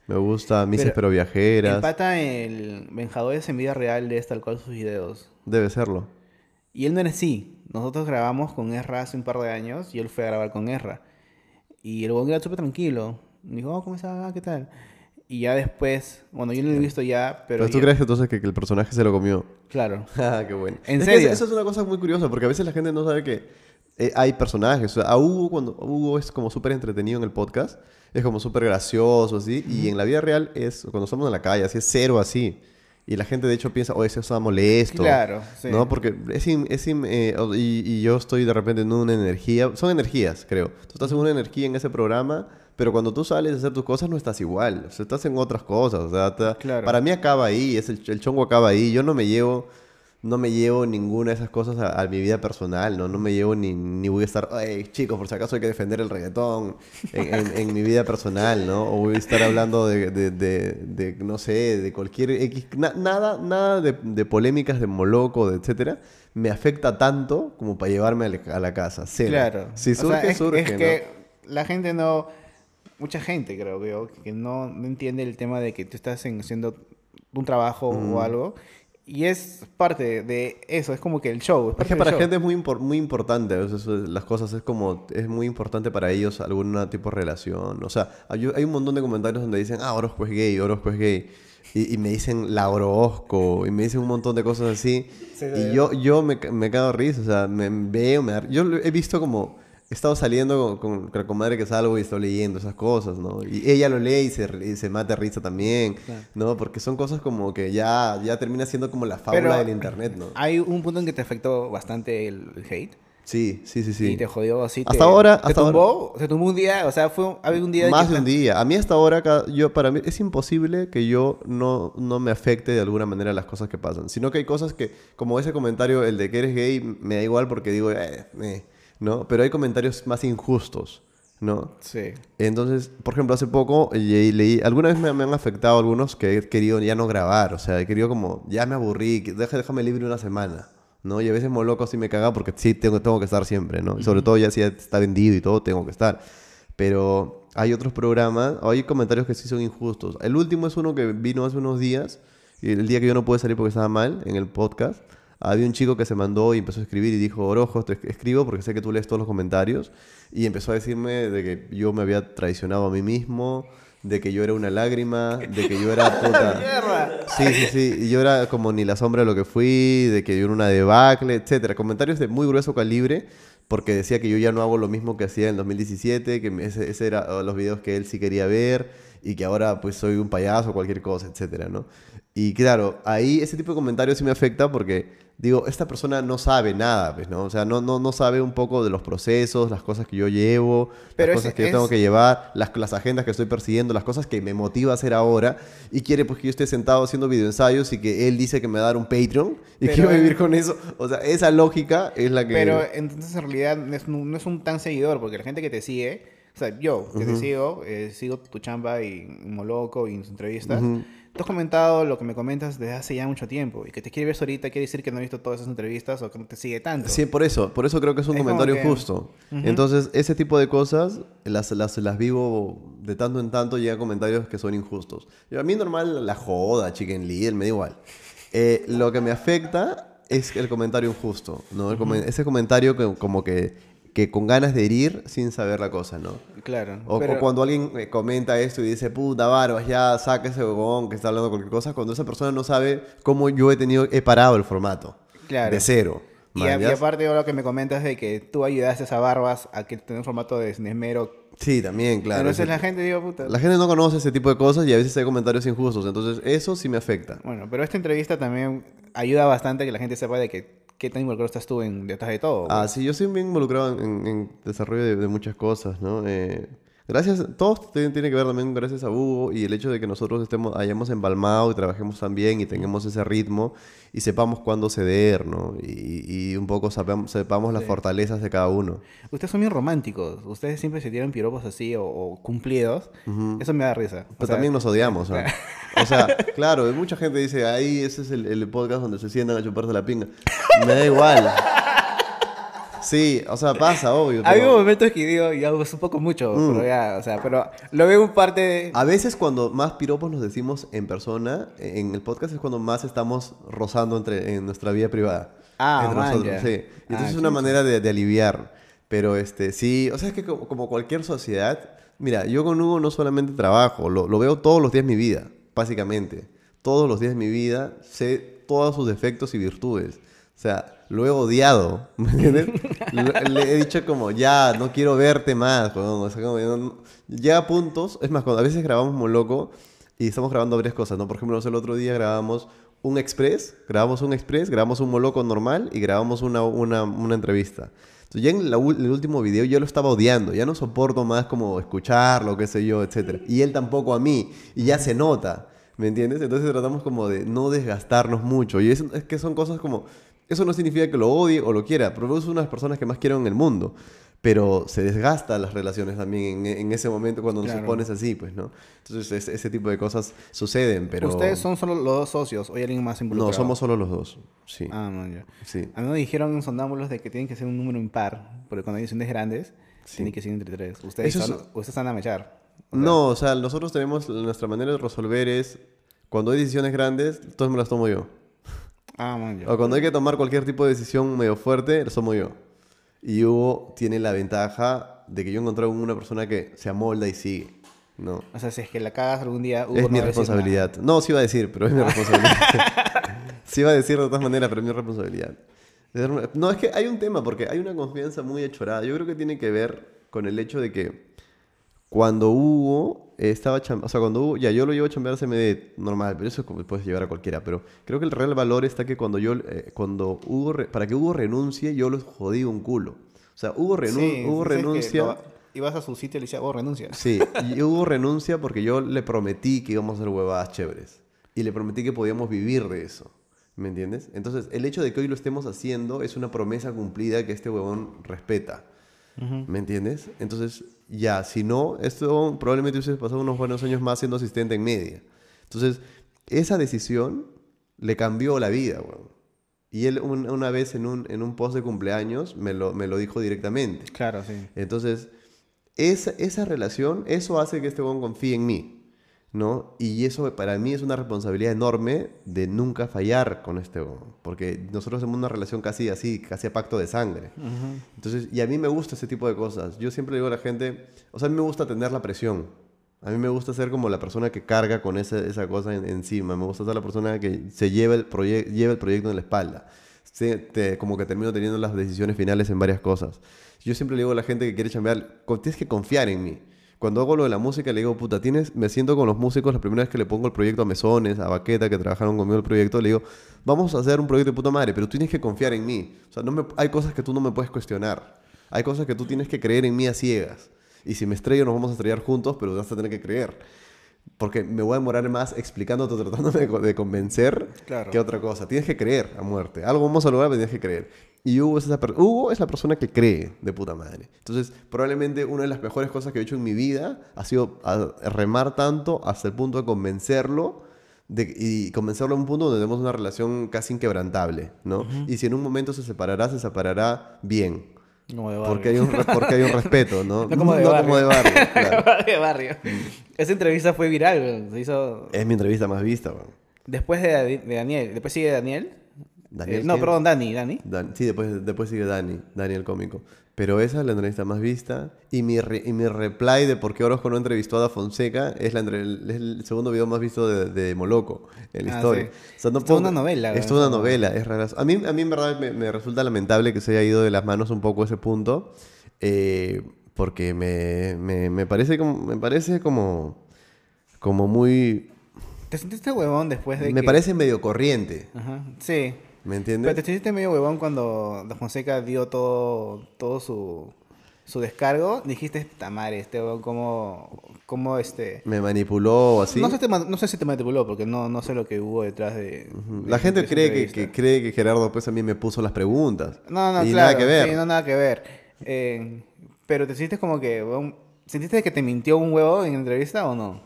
Me gusta Misas Pero pero, Viajeras. El pata, el Benjadores en vida real es tal cual sus videos. Debe serlo. Y él no era así. Nosotros grabamos con Erra hace un par de años y él fue a grabar con Erra. Y el huevón era súper tranquilo. Me dijo, oh, ¿cómo estás? Ah, ¿Qué tal? Y ya después, bueno, yo no lo he visto ya, pero... Pero, tú ya- crees entonces que, que el personaje se lo comió. Claro. Ah, qué bueno. ¿En Es que serio? eso es una cosa muy curiosa, porque a veces la gente no sabe que eh, hay personajes. O sea, a Hugo, cuando Hugo es como súper entretenido en el podcast, es como súper gracioso, así. Y en la vida real es, cuando estamos en la calle, así es cero así. Y la gente de hecho piensa, oh, eso está molesto. Claro, sí. ¿No? Porque es, im- es im- eh, y, y yo estoy de repente en una energía. Son energías, creo. Tú estás en una energía en ese programa, pero cuando tú sales a hacer tus cosas no estás igual. O sea, estás en otras cosas. O sea, ta- Claro. para mí acaba ahí, es el, el chongo acaba ahí. Yo no me llevo. No me llevo ninguna de esas cosas a, a mi vida personal, ¿no? No me llevo ni, ni voy a estar, ay, chicos, por si acaso hay que defender el reggaetón en, en- en mi vida personal, ¿no? O voy a estar hablando de, de, de- de, no sé, de cualquier X, na- nada, nada de, de polémicas de Moloco, de etcétera, me afecta tanto como para llevarme a la, a la casa, cero. Claro. Si O surge, sea, es, surge, es ¿no? que la gente no. Mucha gente, creo yo, que no, no entiende el tema de que tú estás en- haciendo un trabajo o algo. Y es parte de eso, es como que el show. Es, Es que para show. gente es muy, impor- muy importante, o sea, eso es- las cosas es como, es muy importante para ellos algún tipo de relación. O sea, hay, hay un montón de comentarios donde dicen, ah, Orozco es gay, Orozco es gay. Y, y me dicen la Orozco, y me dicen un montón de cosas así. Sí, y yo, yo me, me cago de risa, o sea, me veo, me Yo he visto como, he estado saliendo con, con, con la comadre que salgo y estoy leyendo esas cosas, ¿no? Y ella lo lee y se, y se mata de risa también, ¿no? Porque son cosas como que ya, ya termina siendo como la fábula Pero del internet, ¿no? Hay un punto en que te afectó bastante el, el hate. Sí, sí, sí, sí. Y te jodió así. Hasta te- ahora- Te hasta tumbó, se tumbó un día, o sea, fue, había un día. de Más de un día. A mí hasta ahora, yo, para mí es imposible que yo no, no me afecte de alguna manera las cosas que pasan. Sino que hay cosas que, como ese comentario, el de que eres gay, me da igual porque digo, eh, eh, ¿no? Pero hay comentarios más injustos, ¿no? Sí. Entonces, por ejemplo, hace poco eh, leí, leí- alguna vez me, me han afectado algunos que he querido ya no grabar, o sea, he querido como, ya me aburrí, deja- déjame libre una semana, ¿no? Y a veces moloco sí me caga porque sí tengo, tengo que estar siempre, ¿no? Sobre todo ya si ya está vendido y todo, tengo que estar. Pero hay otros programas, hay comentarios que sí son injustos. El último es uno que vino hace unos días, el día que yo no pude salir porque estaba mal en el podcast. Había un chico que se mandó y empezó a escribir y dijo, Orojo, te escribo porque sé que tú lees todos los comentarios. Y empezó a decirme de que yo me había traicionado a mí mismo, de que yo era una lágrima, de que yo era puta... Sí, sí, sí. Y yo era como ni la sombra de lo que fui, de que yo era una debacle, etcétera. Comentarios de muy grueso calibre, porque decía que yo ya no hago lo mismo que hacía en 2017, que ese, ese era los videos que él sí quería ver, y que ahora pues soy un payaso cualquier cosa, etcétera, ¿no? Y claro, ahí ese tipo de comentarios sí me afecta porque digo, esta persona no sabe nada, pues, ¿no? O sea, no, no, no sabe un poco de los procesos, las cosas que yo llevo, Pero las cosas que yo es- tengo que llevar, las, las agendas que estoy persiguiendo, las cosas que me motiva a hacer ahora y quiere pues que yo esté sentado haciendo videoensayos y que él dice que me va a dar un Patreon y Pero quiero es- vivir con eso. O sea, esa lógica es la que... Pero entonces en realidad no es, un- tan seguidor, porque la gente que te sigue, o sea, yo que te sigo, eh, sigo tu chamba y Moloco y tus entrevistas, tú has comentado lo que me comentas desde hace ya mucho tiempo y que te quiere ver ahorita quiere decir que no ha visto todas esas entrevistas o que no te sigue tanto. Sí, por eso, por eso creo que es un Es comentario que- justo. Entonces, ese tipo de cosas las, las, las vivo de tanto en tanto, llegan comentarios que son injustos. Yo, a mí normal la joda, chicken little, me da igual. Eh, lo que me afecta es el comentario injusto, ¿no? El Ese comentario que, como que, que con ganas de herir sin saber la cosa, ¿no? Claro. O, o pero- cuando alguien eh, comenta esto y dice, puta, barbas, ya saca ese huevón que está hablando cualquier cosa, cuando esa persona no sabe cómo yo he tenido, he parado el formato. Claro. De cero. Y, a- y aparte lo que me comentas de que tú ayudaste a Barbas a que tenga un formato de esmero. Sí, también, claro. Entonces ese- la gente digo, puta. La gente no conoce ese tipo de cosas y a veces hay comentarios injustos. Entonces, eso sí me afecta. Bueno, pero esta entrevista también ayuda bastante a que la gente sepa de que qué tan involucrado estás tú en detrás de todo. Ah, sí, yo soy bien involucrado en, en desarrollo de, de muchas cosas, ¿no? Eh, gracias, todo tiene, que ver también gracias a Hugo y el hecho de que nosotros estemos, hayamos embalmado y trabajemos tan bien y tengamos ese ritmo y sepamos cuándo ceder, ¿no? Y, y un poco sepamos, sepamos las fortalezas de cada uno. Ustedes son bien románticos. Ustedes siempre se tiran piropos así o, o cumplidos. Eso me da risa. O Pero sea, también nos odiamos, ¿no? O sea, claro, mucha gente dice, ahí ese es el, el podcast donde se sientan a chuparse la pinga. Me da igual. Sí, o sea, pasa, obvio. Hay pero- momentos que digo, ya es un poco mucho, pero ya, o sea, pero lo veo un parte de... A veces cuando más piropos nos decimos en persona, en el podcast es cuando más estamos rozando entre, en nuestra vida privada. Ah, entre man, nosotros, ya. sí. Y Ah, entonces es una manera de, de aliviar. Pero este, sí, o sea, es que como, como cualquier sociedad, mira, yo con Hugo no solamente trabajo, lo, lo veo todos los días de mi vida, básicamente. Todos los días de mi vida sé todos sus defectos y virtudes. O sea, lo he odiado. Le- Le he dicho como, ya, no quiero verte más, weón. O sea, como, no- no- llega a puntos, es más, cuando a veces grabamos muy loco y estamos grabando varias cosas, ¿no? Por ejemplo, el otro día grabamos un express, grabamos un express, grabamos un moloco normal y grabamos una, una, una entrevista. Entonces ya en la el último video yo lo estaba odiando, ya no soporto más como escucharlo, qué sé yo, etc. Y él tampoco a mí, y ya se nota, ¿me entiendes? Entonces tratamos como de no desgastarnos mucho. Y es, es que son cosas como, eso no significa que lo odie o lo quiera, pero es una de las personas que más quiero en el mundo. Pero se desgasta las relaciones también en, en ese momento cuando nos pones así, pues, ¿no? Entonces es- ese tipo de cosas suceden, pero... ¿Ustedes son solo los dos socios o hay alguien más involucrado? No, somos solo los dos, sí. Ah, no, ya. Sí. A mí me dijeron en Sondámbulos de que tienen que ser un número impar, porque cuando hay ediciones grandes, tiene que ser entre tres. Ustedes, Eso es- son- ustedes están a mechar. O sea, No, o sea, nosotros tenemos nuestra manera de resolver es cuando hay decisiones grandes, todas me las tomo yo. Ah, man, ya. O cuando hay que tomar cualquier tipo de decisión medio fuerte, lo tomo yo. Y Hugo tiene la ventaja de que yo encontré una persona que se amolda y sigue, ¿no? O sea, si es que la cagas algún día, Hugo es no mi va a decir responsabilidad. No, sí iba a decir, pero es mi responsabilidad. sí iba a decir de todas maneras, pero es mi responsabilidad. No, es que hay un tema, porque hay una confianza muy achorada. Yo creo que tiene que ver con el hecho de que cuando Hugo estaba o sea, cuando Hugo, ya yo lo llevo a chambear a CMD normal, pero eso es como puedes llevar a cualquiera, pero creo que el real valor está que cuando yo, eh, cuando Hugo, re- para que Hugo renuncie, yo lo jodí un culo. O sea, Hugo, renun- Sí, Hugo renuncia... lo- ibas a su sitio y le decías, oh, renuncia. Sí, y Hugo renuncia porque yo le prometí que íbamos a hacer huevadas chéveres. Y le prometí que podíamos vivir de eso. ¿Me entiendes? Entonces, el hecho de que hoy lo estemos haciendo es una promesa cumplida que este huevón respeta. ¿Me entiendes? Entonces, ya, si no, esto probablemente hubiese pasado unos buenos años más siendo asistente en media. Entonces, esa decisión le cambió la vida, weón. Y él un- una vez en un, en un post de cumpleaños me lo, me lo dijo directamente. Claro, sí. Entonces, esa, esa relación, eso hace que este huevón confíe en mí, ¿no? Y eso para mí es una responsabilidad enorme de nunca fallar con este. Porque nosotros tenemos una relación casi así, casi a pacto de sangre. Entonces, y a mí me gusta ese tipo de cosas. Yo siempre digo a la gente, o sea, a mí me gusta tener la presión. A mí me gusta ser como la persona que carga con esa, esa cosa en- encima. Me gusta ser la persona que se lleva el, lleva el proyecto en la espalda. Sí, te- como que termino teniendo las decisiones finales en varias cosas. Yo siempre le digo a la gente que quiere chambear, "Co- tienes que confiar en mí. Cuando hago lo de la música, le digo, puta, tienes, me siento con los músicos la primera vez que le pongo el proyecto a Mesones, a Baqueta, que trabajaron conmigo el proyecto, le digo, vamos a hacer un proyecto de puta madre, pero tú tienes que confiar en mí. O sea, no hay cosas que tú no me puedes cuestionar. Hay cosas que tú tienes que creer en mí a ciegas. Y si me estrello, nos vamos a estrellar juntos, pero vas a tener que creer. Porque me voy a demorar más explicándote o tratándome de, co- de convencer Claro. que otra cosa. Tienes que creer a muerte. Algo vamos a lograr, pero tienes que creer. Y Hugo es, esa Hugo es la persona que cree de puta madre. Entonces, probablemente una de las mejores cosas que he hecho en mi vida ha sido a- remar tanto hasta el punto de convencerlo de- y convencerlo a un punto donde tenemos una relación casi inquebrantable, ¿no? Y si en un momento se separará, se separará bien. Como de Porque hay, un, porque hay un respeto, ¿no? No como de no barrio. como de barrio, claro. de barrio. Esa entrevista fue viral, se hizo Es mi entrevista más vista, después de, de Daniel. Después sigue Daniel. ¿Daniel Eh, no, perdón, Dani, Dani. Dan- sí, después, después sigue Dani, Dani el cómico. Pero esa es la entrevista más vista. Y mi, re- y mi reply de por qué Orozco no entrevistó a Da Fonseca es, la es el segundo video más visto de, de Moloco en la Ah, historia. sí. O sea, no Es puedo- una novela, Es una novela, es rara. A mí, a mí en verdad me, me resulta lamentable que se haya ido de las manos un poco ese punto. eh, porque me, me, me parece como... Me parece como, como muy... ¿Te sentiste huevón después de Me que... parece medio corriente. Ajá, sí. ¿Me Pero entiendes? te sentiste medio huevón cuando Da Fonseca dio todo, todo su, su descargo. Dijiste, tamare, este huevón, cómo, cómo este... Me manipuló o así. No, sé, te no sé si te manipuló, porque no, no sé lo que hubo detrás de... de- La gente de cree que, que cree que Gerardo pues a mí me puso las preguntas. No, no, y claro. nada que ver. Sí, no, nada que ver. Eh, pero te sientes como que... huevón, ¿Sentiste que te mintió un huevo en la entrevista o no?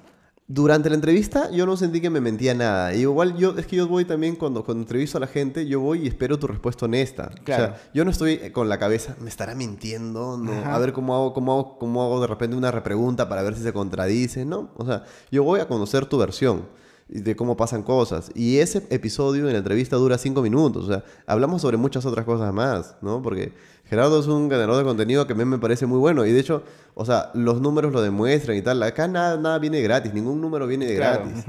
Durante la entrevista yo no sentí que me mentía nada. Y igual yo, es que yo voy también cuando, cuando entrevisto a la gente, yo voy y espero tu respuesta honesta. Claro. O sea, yo no estoy con la cabeza, me estará mintiendo, no. Ajá. A ver cómo hago, cómo hago, cómo hago de repente una repregunta para ver si se contradice, ¿no? O sea, yo voy a conocer tu versión de cómo pasan cosas. Y ese episodio en la entrevista dura cinco minutos. O sea, hablamos sobre muchas otras cosas más, ¿no? Porque Gerardo es un generador de contenido que a mí me parece muy bueno. Y de hecho, o sea, los números lo demuestran y tal. Acá nada, nada viene de gratis, ningún número viene de Claro, gratis.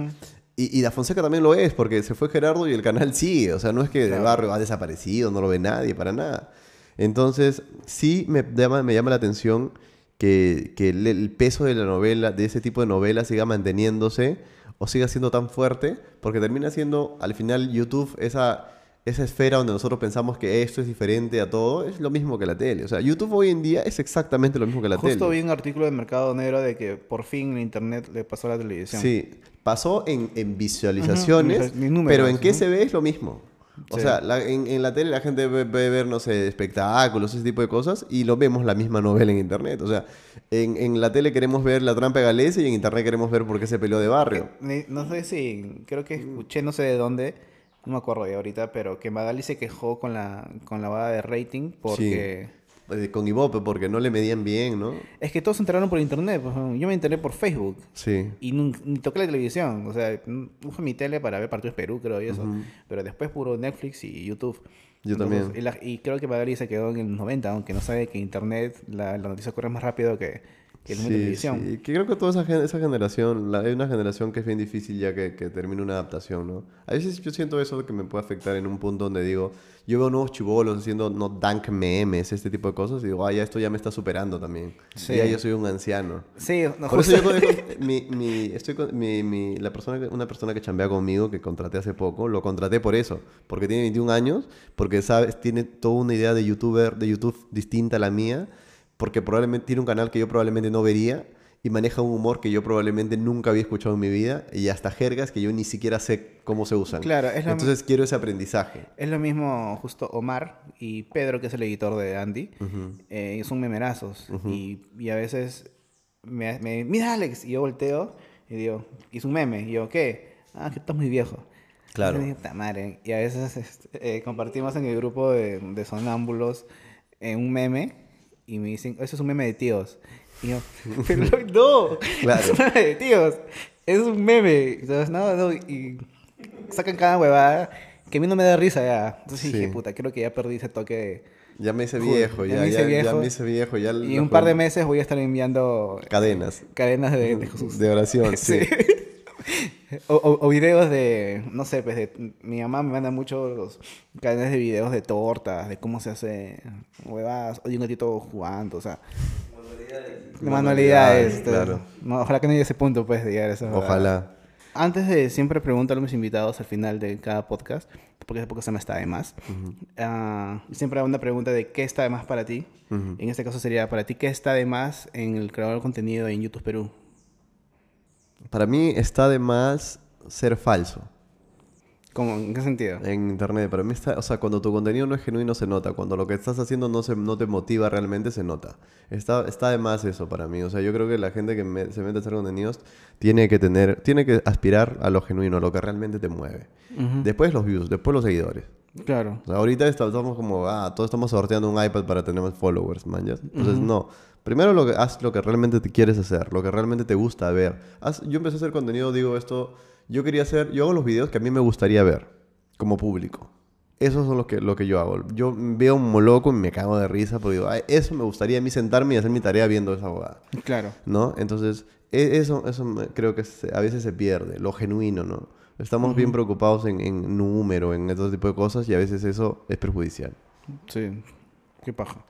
Y, y Da Fonseca también lo es, porque se fue Gerardo y el canal sigue. O sea, no es que Claro. barrio ha desaparecido, no lo ve nadie, para nada. Entonces, sí me llama, me llama la atención que, que el, el peso de la novela, de ese tipo de novela, siga manteniéndose o siga siendo tan fuerte, porque termina siendo al final YouTube esa, esa esfera donde nosotros pensamos que esto es diferente a todo, es lo mismo que la tele. O sea, YouTube hoy en día es exactamente lo mismo que la tele. Justo vi un artículo de Mercado Negro de que por fin el Internet le pasó a la televisión. Sí, pasó en, en visualizaciones, Ujú, mis números, pero en qué ¿no? se ve es lo mismo. O Sí. sea, la- en, en la tele la gente ve, ve ver, no sé, espectáculos, ese tipo de cosas, y lo vemos la misma novela en internet. O sea, en, en la tele queremos ver la trampa de Galese y en internet queremos ver por qué se peleó de barrio. No sé si, creo que escuché, no sé de dónde, no me acuerdo de ahorita, pero que Magali se quejó con la, con la bada de rating porque... Eh, Con Ibope, porque no le medían bien, ¿no? Es que todos se enteraron por internet, pues, yo me enteré por Facebook. Sí. Y ni toqué la televisión, o sea, usé mi tele para ver partidos Perú, creo, y eso. Pero después puro Netflix y YouTube. Yo también. Y, la- y creo que Magali se quedó en los 90, aunque no sabe que Internet, la, la noticia corre más rápido que, que el mundo de televisión. sí. Que creo que toda esa, esa generación, la- hay una generación que es bien difícil ya que, que termine una adaptación, ¿no? A veces yo siento eso que me puede afectar en un punto donde digo, yo veo nuevos chivolos haciendo no dank memes, este tipo de cosas, y digo, ah, ya esto ya me está superando también. Sí. Ya yo soy un anciano. Sí, no, Por eso justo- yo con- mi, mi- estoy con, mi, mi- la persona una persona que chambea conmigo, que contraté hace poco, lo contraté por eso, porque tiene 21 años, porque sabes, tiene toda una idea de youtuber, de YouTube distinta a la mía, porque probablemente tiene un canal que yo probablemente no vería y maneja un humor que yo probablemente nunca había escuchado en mi vida y hasta jergas que yo ni siquiera sé cómo se usan. Claro, es la- Entonces quiero ese aprendizaje. Es lo mismo justo Omar y Pedro, que es el editor de Andy. eh, son memerazos. y, y a veces me, me- mira Alex, y yo volteo y digo, hizo un meme. Y yo, ¿qué? Ah, que estás muy viejo. Claro. Y a veces este, eh, compartimos en el grupo de, de sonámbulos eh, un meme y me dicen, eso es un meme de tíos. Y yo, pero no, Claro. es un meme de tíos, es un meme. Entonces, no, no, y sacan cada huevada que a mí no me da risa ya. Entonces Sí. dije, puta, creo que ya perdí ese toque de... Ya me hice viejo, Ya ya, me hice ya, ya viejo. me hice viejo. Ya Y un par de meses voy a estar enviando Cadenas cadenas de, de Jesús. de oración, sí. O, o- o videos de, no sé, pues de, mi mamá me manda muchos cadenas de videos de tortas, de cómo se hace huevadas, o de un gatito jugando, o sea, de manualidades. este, Claro. no, ojalá que no llegue a ese punto, pues, de llegar a huevada. Ojalá. Antes de siempre preguntar a mis invitados al final de cada podcast, porque ese podcast se me está de más, ah, siempre hago una pregunta de qué está de más para ti. Ujú. En este caso sería para ti, ¿qué está de más en el creador de contenido en YouTube Perú? Para mí está de más ser falso ¿Cómo? ¿En qué sentido? en internet. Para mí está, o sea, cuando tu contenido no es genuino se nota. Cuando lo que estás haciendo no, se, no te motiva realmente se nota. Está, está de más eso para mí. O sea, yo creo que la gente que me- se mete a hacer contenidos tiene que tener, tiene que aspirar a lo genuino, a lo que realmente te mueve. Después los views, después los seguidores. Claro. O sea, ahorita estamos como, ah, todos estamos sorteando un iPad para tener más followers, man. Entonces, no. Primero lo que, haz lo que realmente te quieres hacer, lo que realmente te gusta ver. Haz- yo empecé a hacer contenido, digo esto, yo quería hacer, yo hago los videos que a mí me gustaría ver, como público. Esos son los que, lo que yo hago. Yo veo un moloco y me cago de risa, porque digo, "Ay, eso me gustaría a mí sentarme y hacer mi tarea viendo esa abogada. Claro. ¿no? Entonces, e- eso, eso creo que a veces se pierde, lo genuino, ¿no? Estamos bien preocupados en, en número, en todo tipo de cosas y a veces eso es perjudicial. Sí. Qué paja.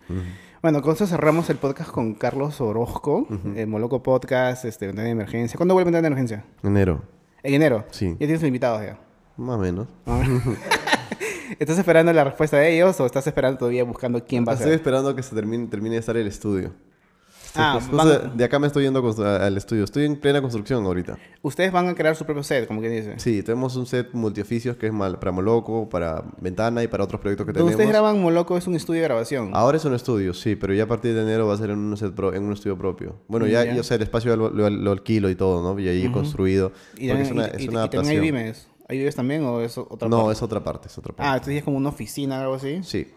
Bueno, con eso cerramos el podcast con Carlos Orozco, el Moloco Podcast, este, Ventana de Emergencia. ¿Cuándo vuelve Ventana de Emergencia? Enero, En enero. Sí. Ya tienes invitados ya. más o menos. Ah. ¿Estás esperando la respuesta de ellos o estás esperando todavía buscando quién va a Estoy ser? esperando que se termine, termine de estar el estudio. Ah, Justo- van- justo de acá me estoy yendo al estudio. Estoy en plena construcción ahorita. Ustedes van a crear su propio set, como que dice. Sí, tenemos un set multioficios que es mal- para Moloco, para Ventana y para otros proyectos que tenemos. ustedes graban Moloco es un estudio de grabación. Ahora es un estudio, sí, pero ya a partir de enero va a ser en un, set pro- en un estudio propio. Bueno, ya, Ya. yo sé, el espacio lo, lo- lo alquilo y todo, ¿no? Y ahí construido. y también, es una, y- es y- una y también hay vimes. ¿Hay vimes también o es otra No, parte? es otra parte, es otra Ah, parte. entonces es como una oficina o algo así. Sí.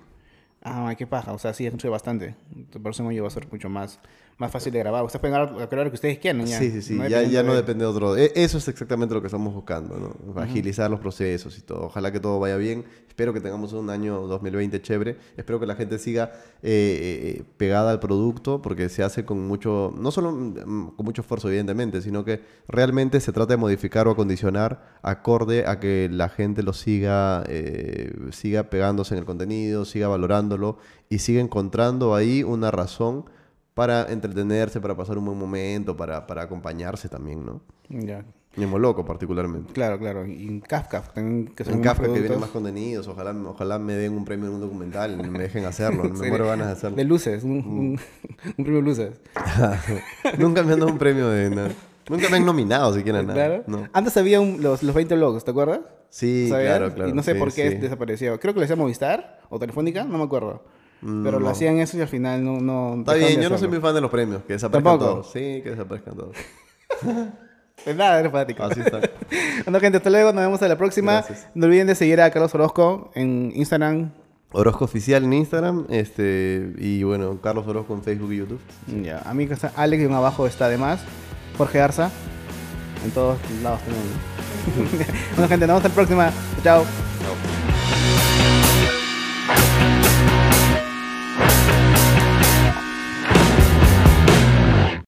Ah, qué paja. O sea, sí, es bastante. El próximo año va a ser mucho más, más fácil de grabar. Ustedes pueden grabar a hora que ustedes quieran. Ya. Sí, sí, sí. ya, ya no de- depende de otro. e- Eso es exactamente lo que estamos buscando, ¿no? Agilizar los procesos y todo. Ojalá que todo vaya bien. Espero que tengamos un año 2020 chévere. Espero que la gente siga eh, eh, pegada al producto porque se hace con mucho, no solo mm, con mucho esfuerzo, evidentemente, sino que realmente se trata de modificar o acondicionar acorde a que la gente lo siga, eh, siga pegándose en el contenido, siga valorándolo y siga encontrando ahí una razón para entretenerse, para pasar un buen momento, para, para acompañarse también, ¿no? Ya. Y en Moloco particularmente. Claro, claro. Y en Kafka también, que son En Kafka que vienen más contenidos, ojalá, ojalá me den un premio en un documental y me dejen hacerlo, me muero ganas de hacerlo. De luces, un, un, un premio luces. Nunca me han dado un premio de nada. Nunca me han nominado siquiera nada. Claro. No. Antes había un- los, los 20 blogs, ¿te acuerdas? Sí, ¿Sabías? claro, claro. Y no sé sí, por qué sí. desapareció. Creo que lo hacía Movistar o Telefónica, no me acuerdo. Pero lo hacían eso y al final no... no Está bien, yo no soy muy fan de los premios, que desaparezcan ¿Tampoco? todos. Sí, que desaparezcan todos. Pues nada, eres fanático. Así está. bueno, gente, hasta luego. Nos vemos en la próxima. Gracias. No olviden de seguir a Carlos Orozco en Instagram. Orozco Oficial en Instagram, este, y bueno, Carlos Orozco en Facebook y YouTube. Ya, a mí que está Alex y un abajo está además. Jorge Arza. En todos lados tenemos. bueno, gente, nos vemos en la próxima. Chao.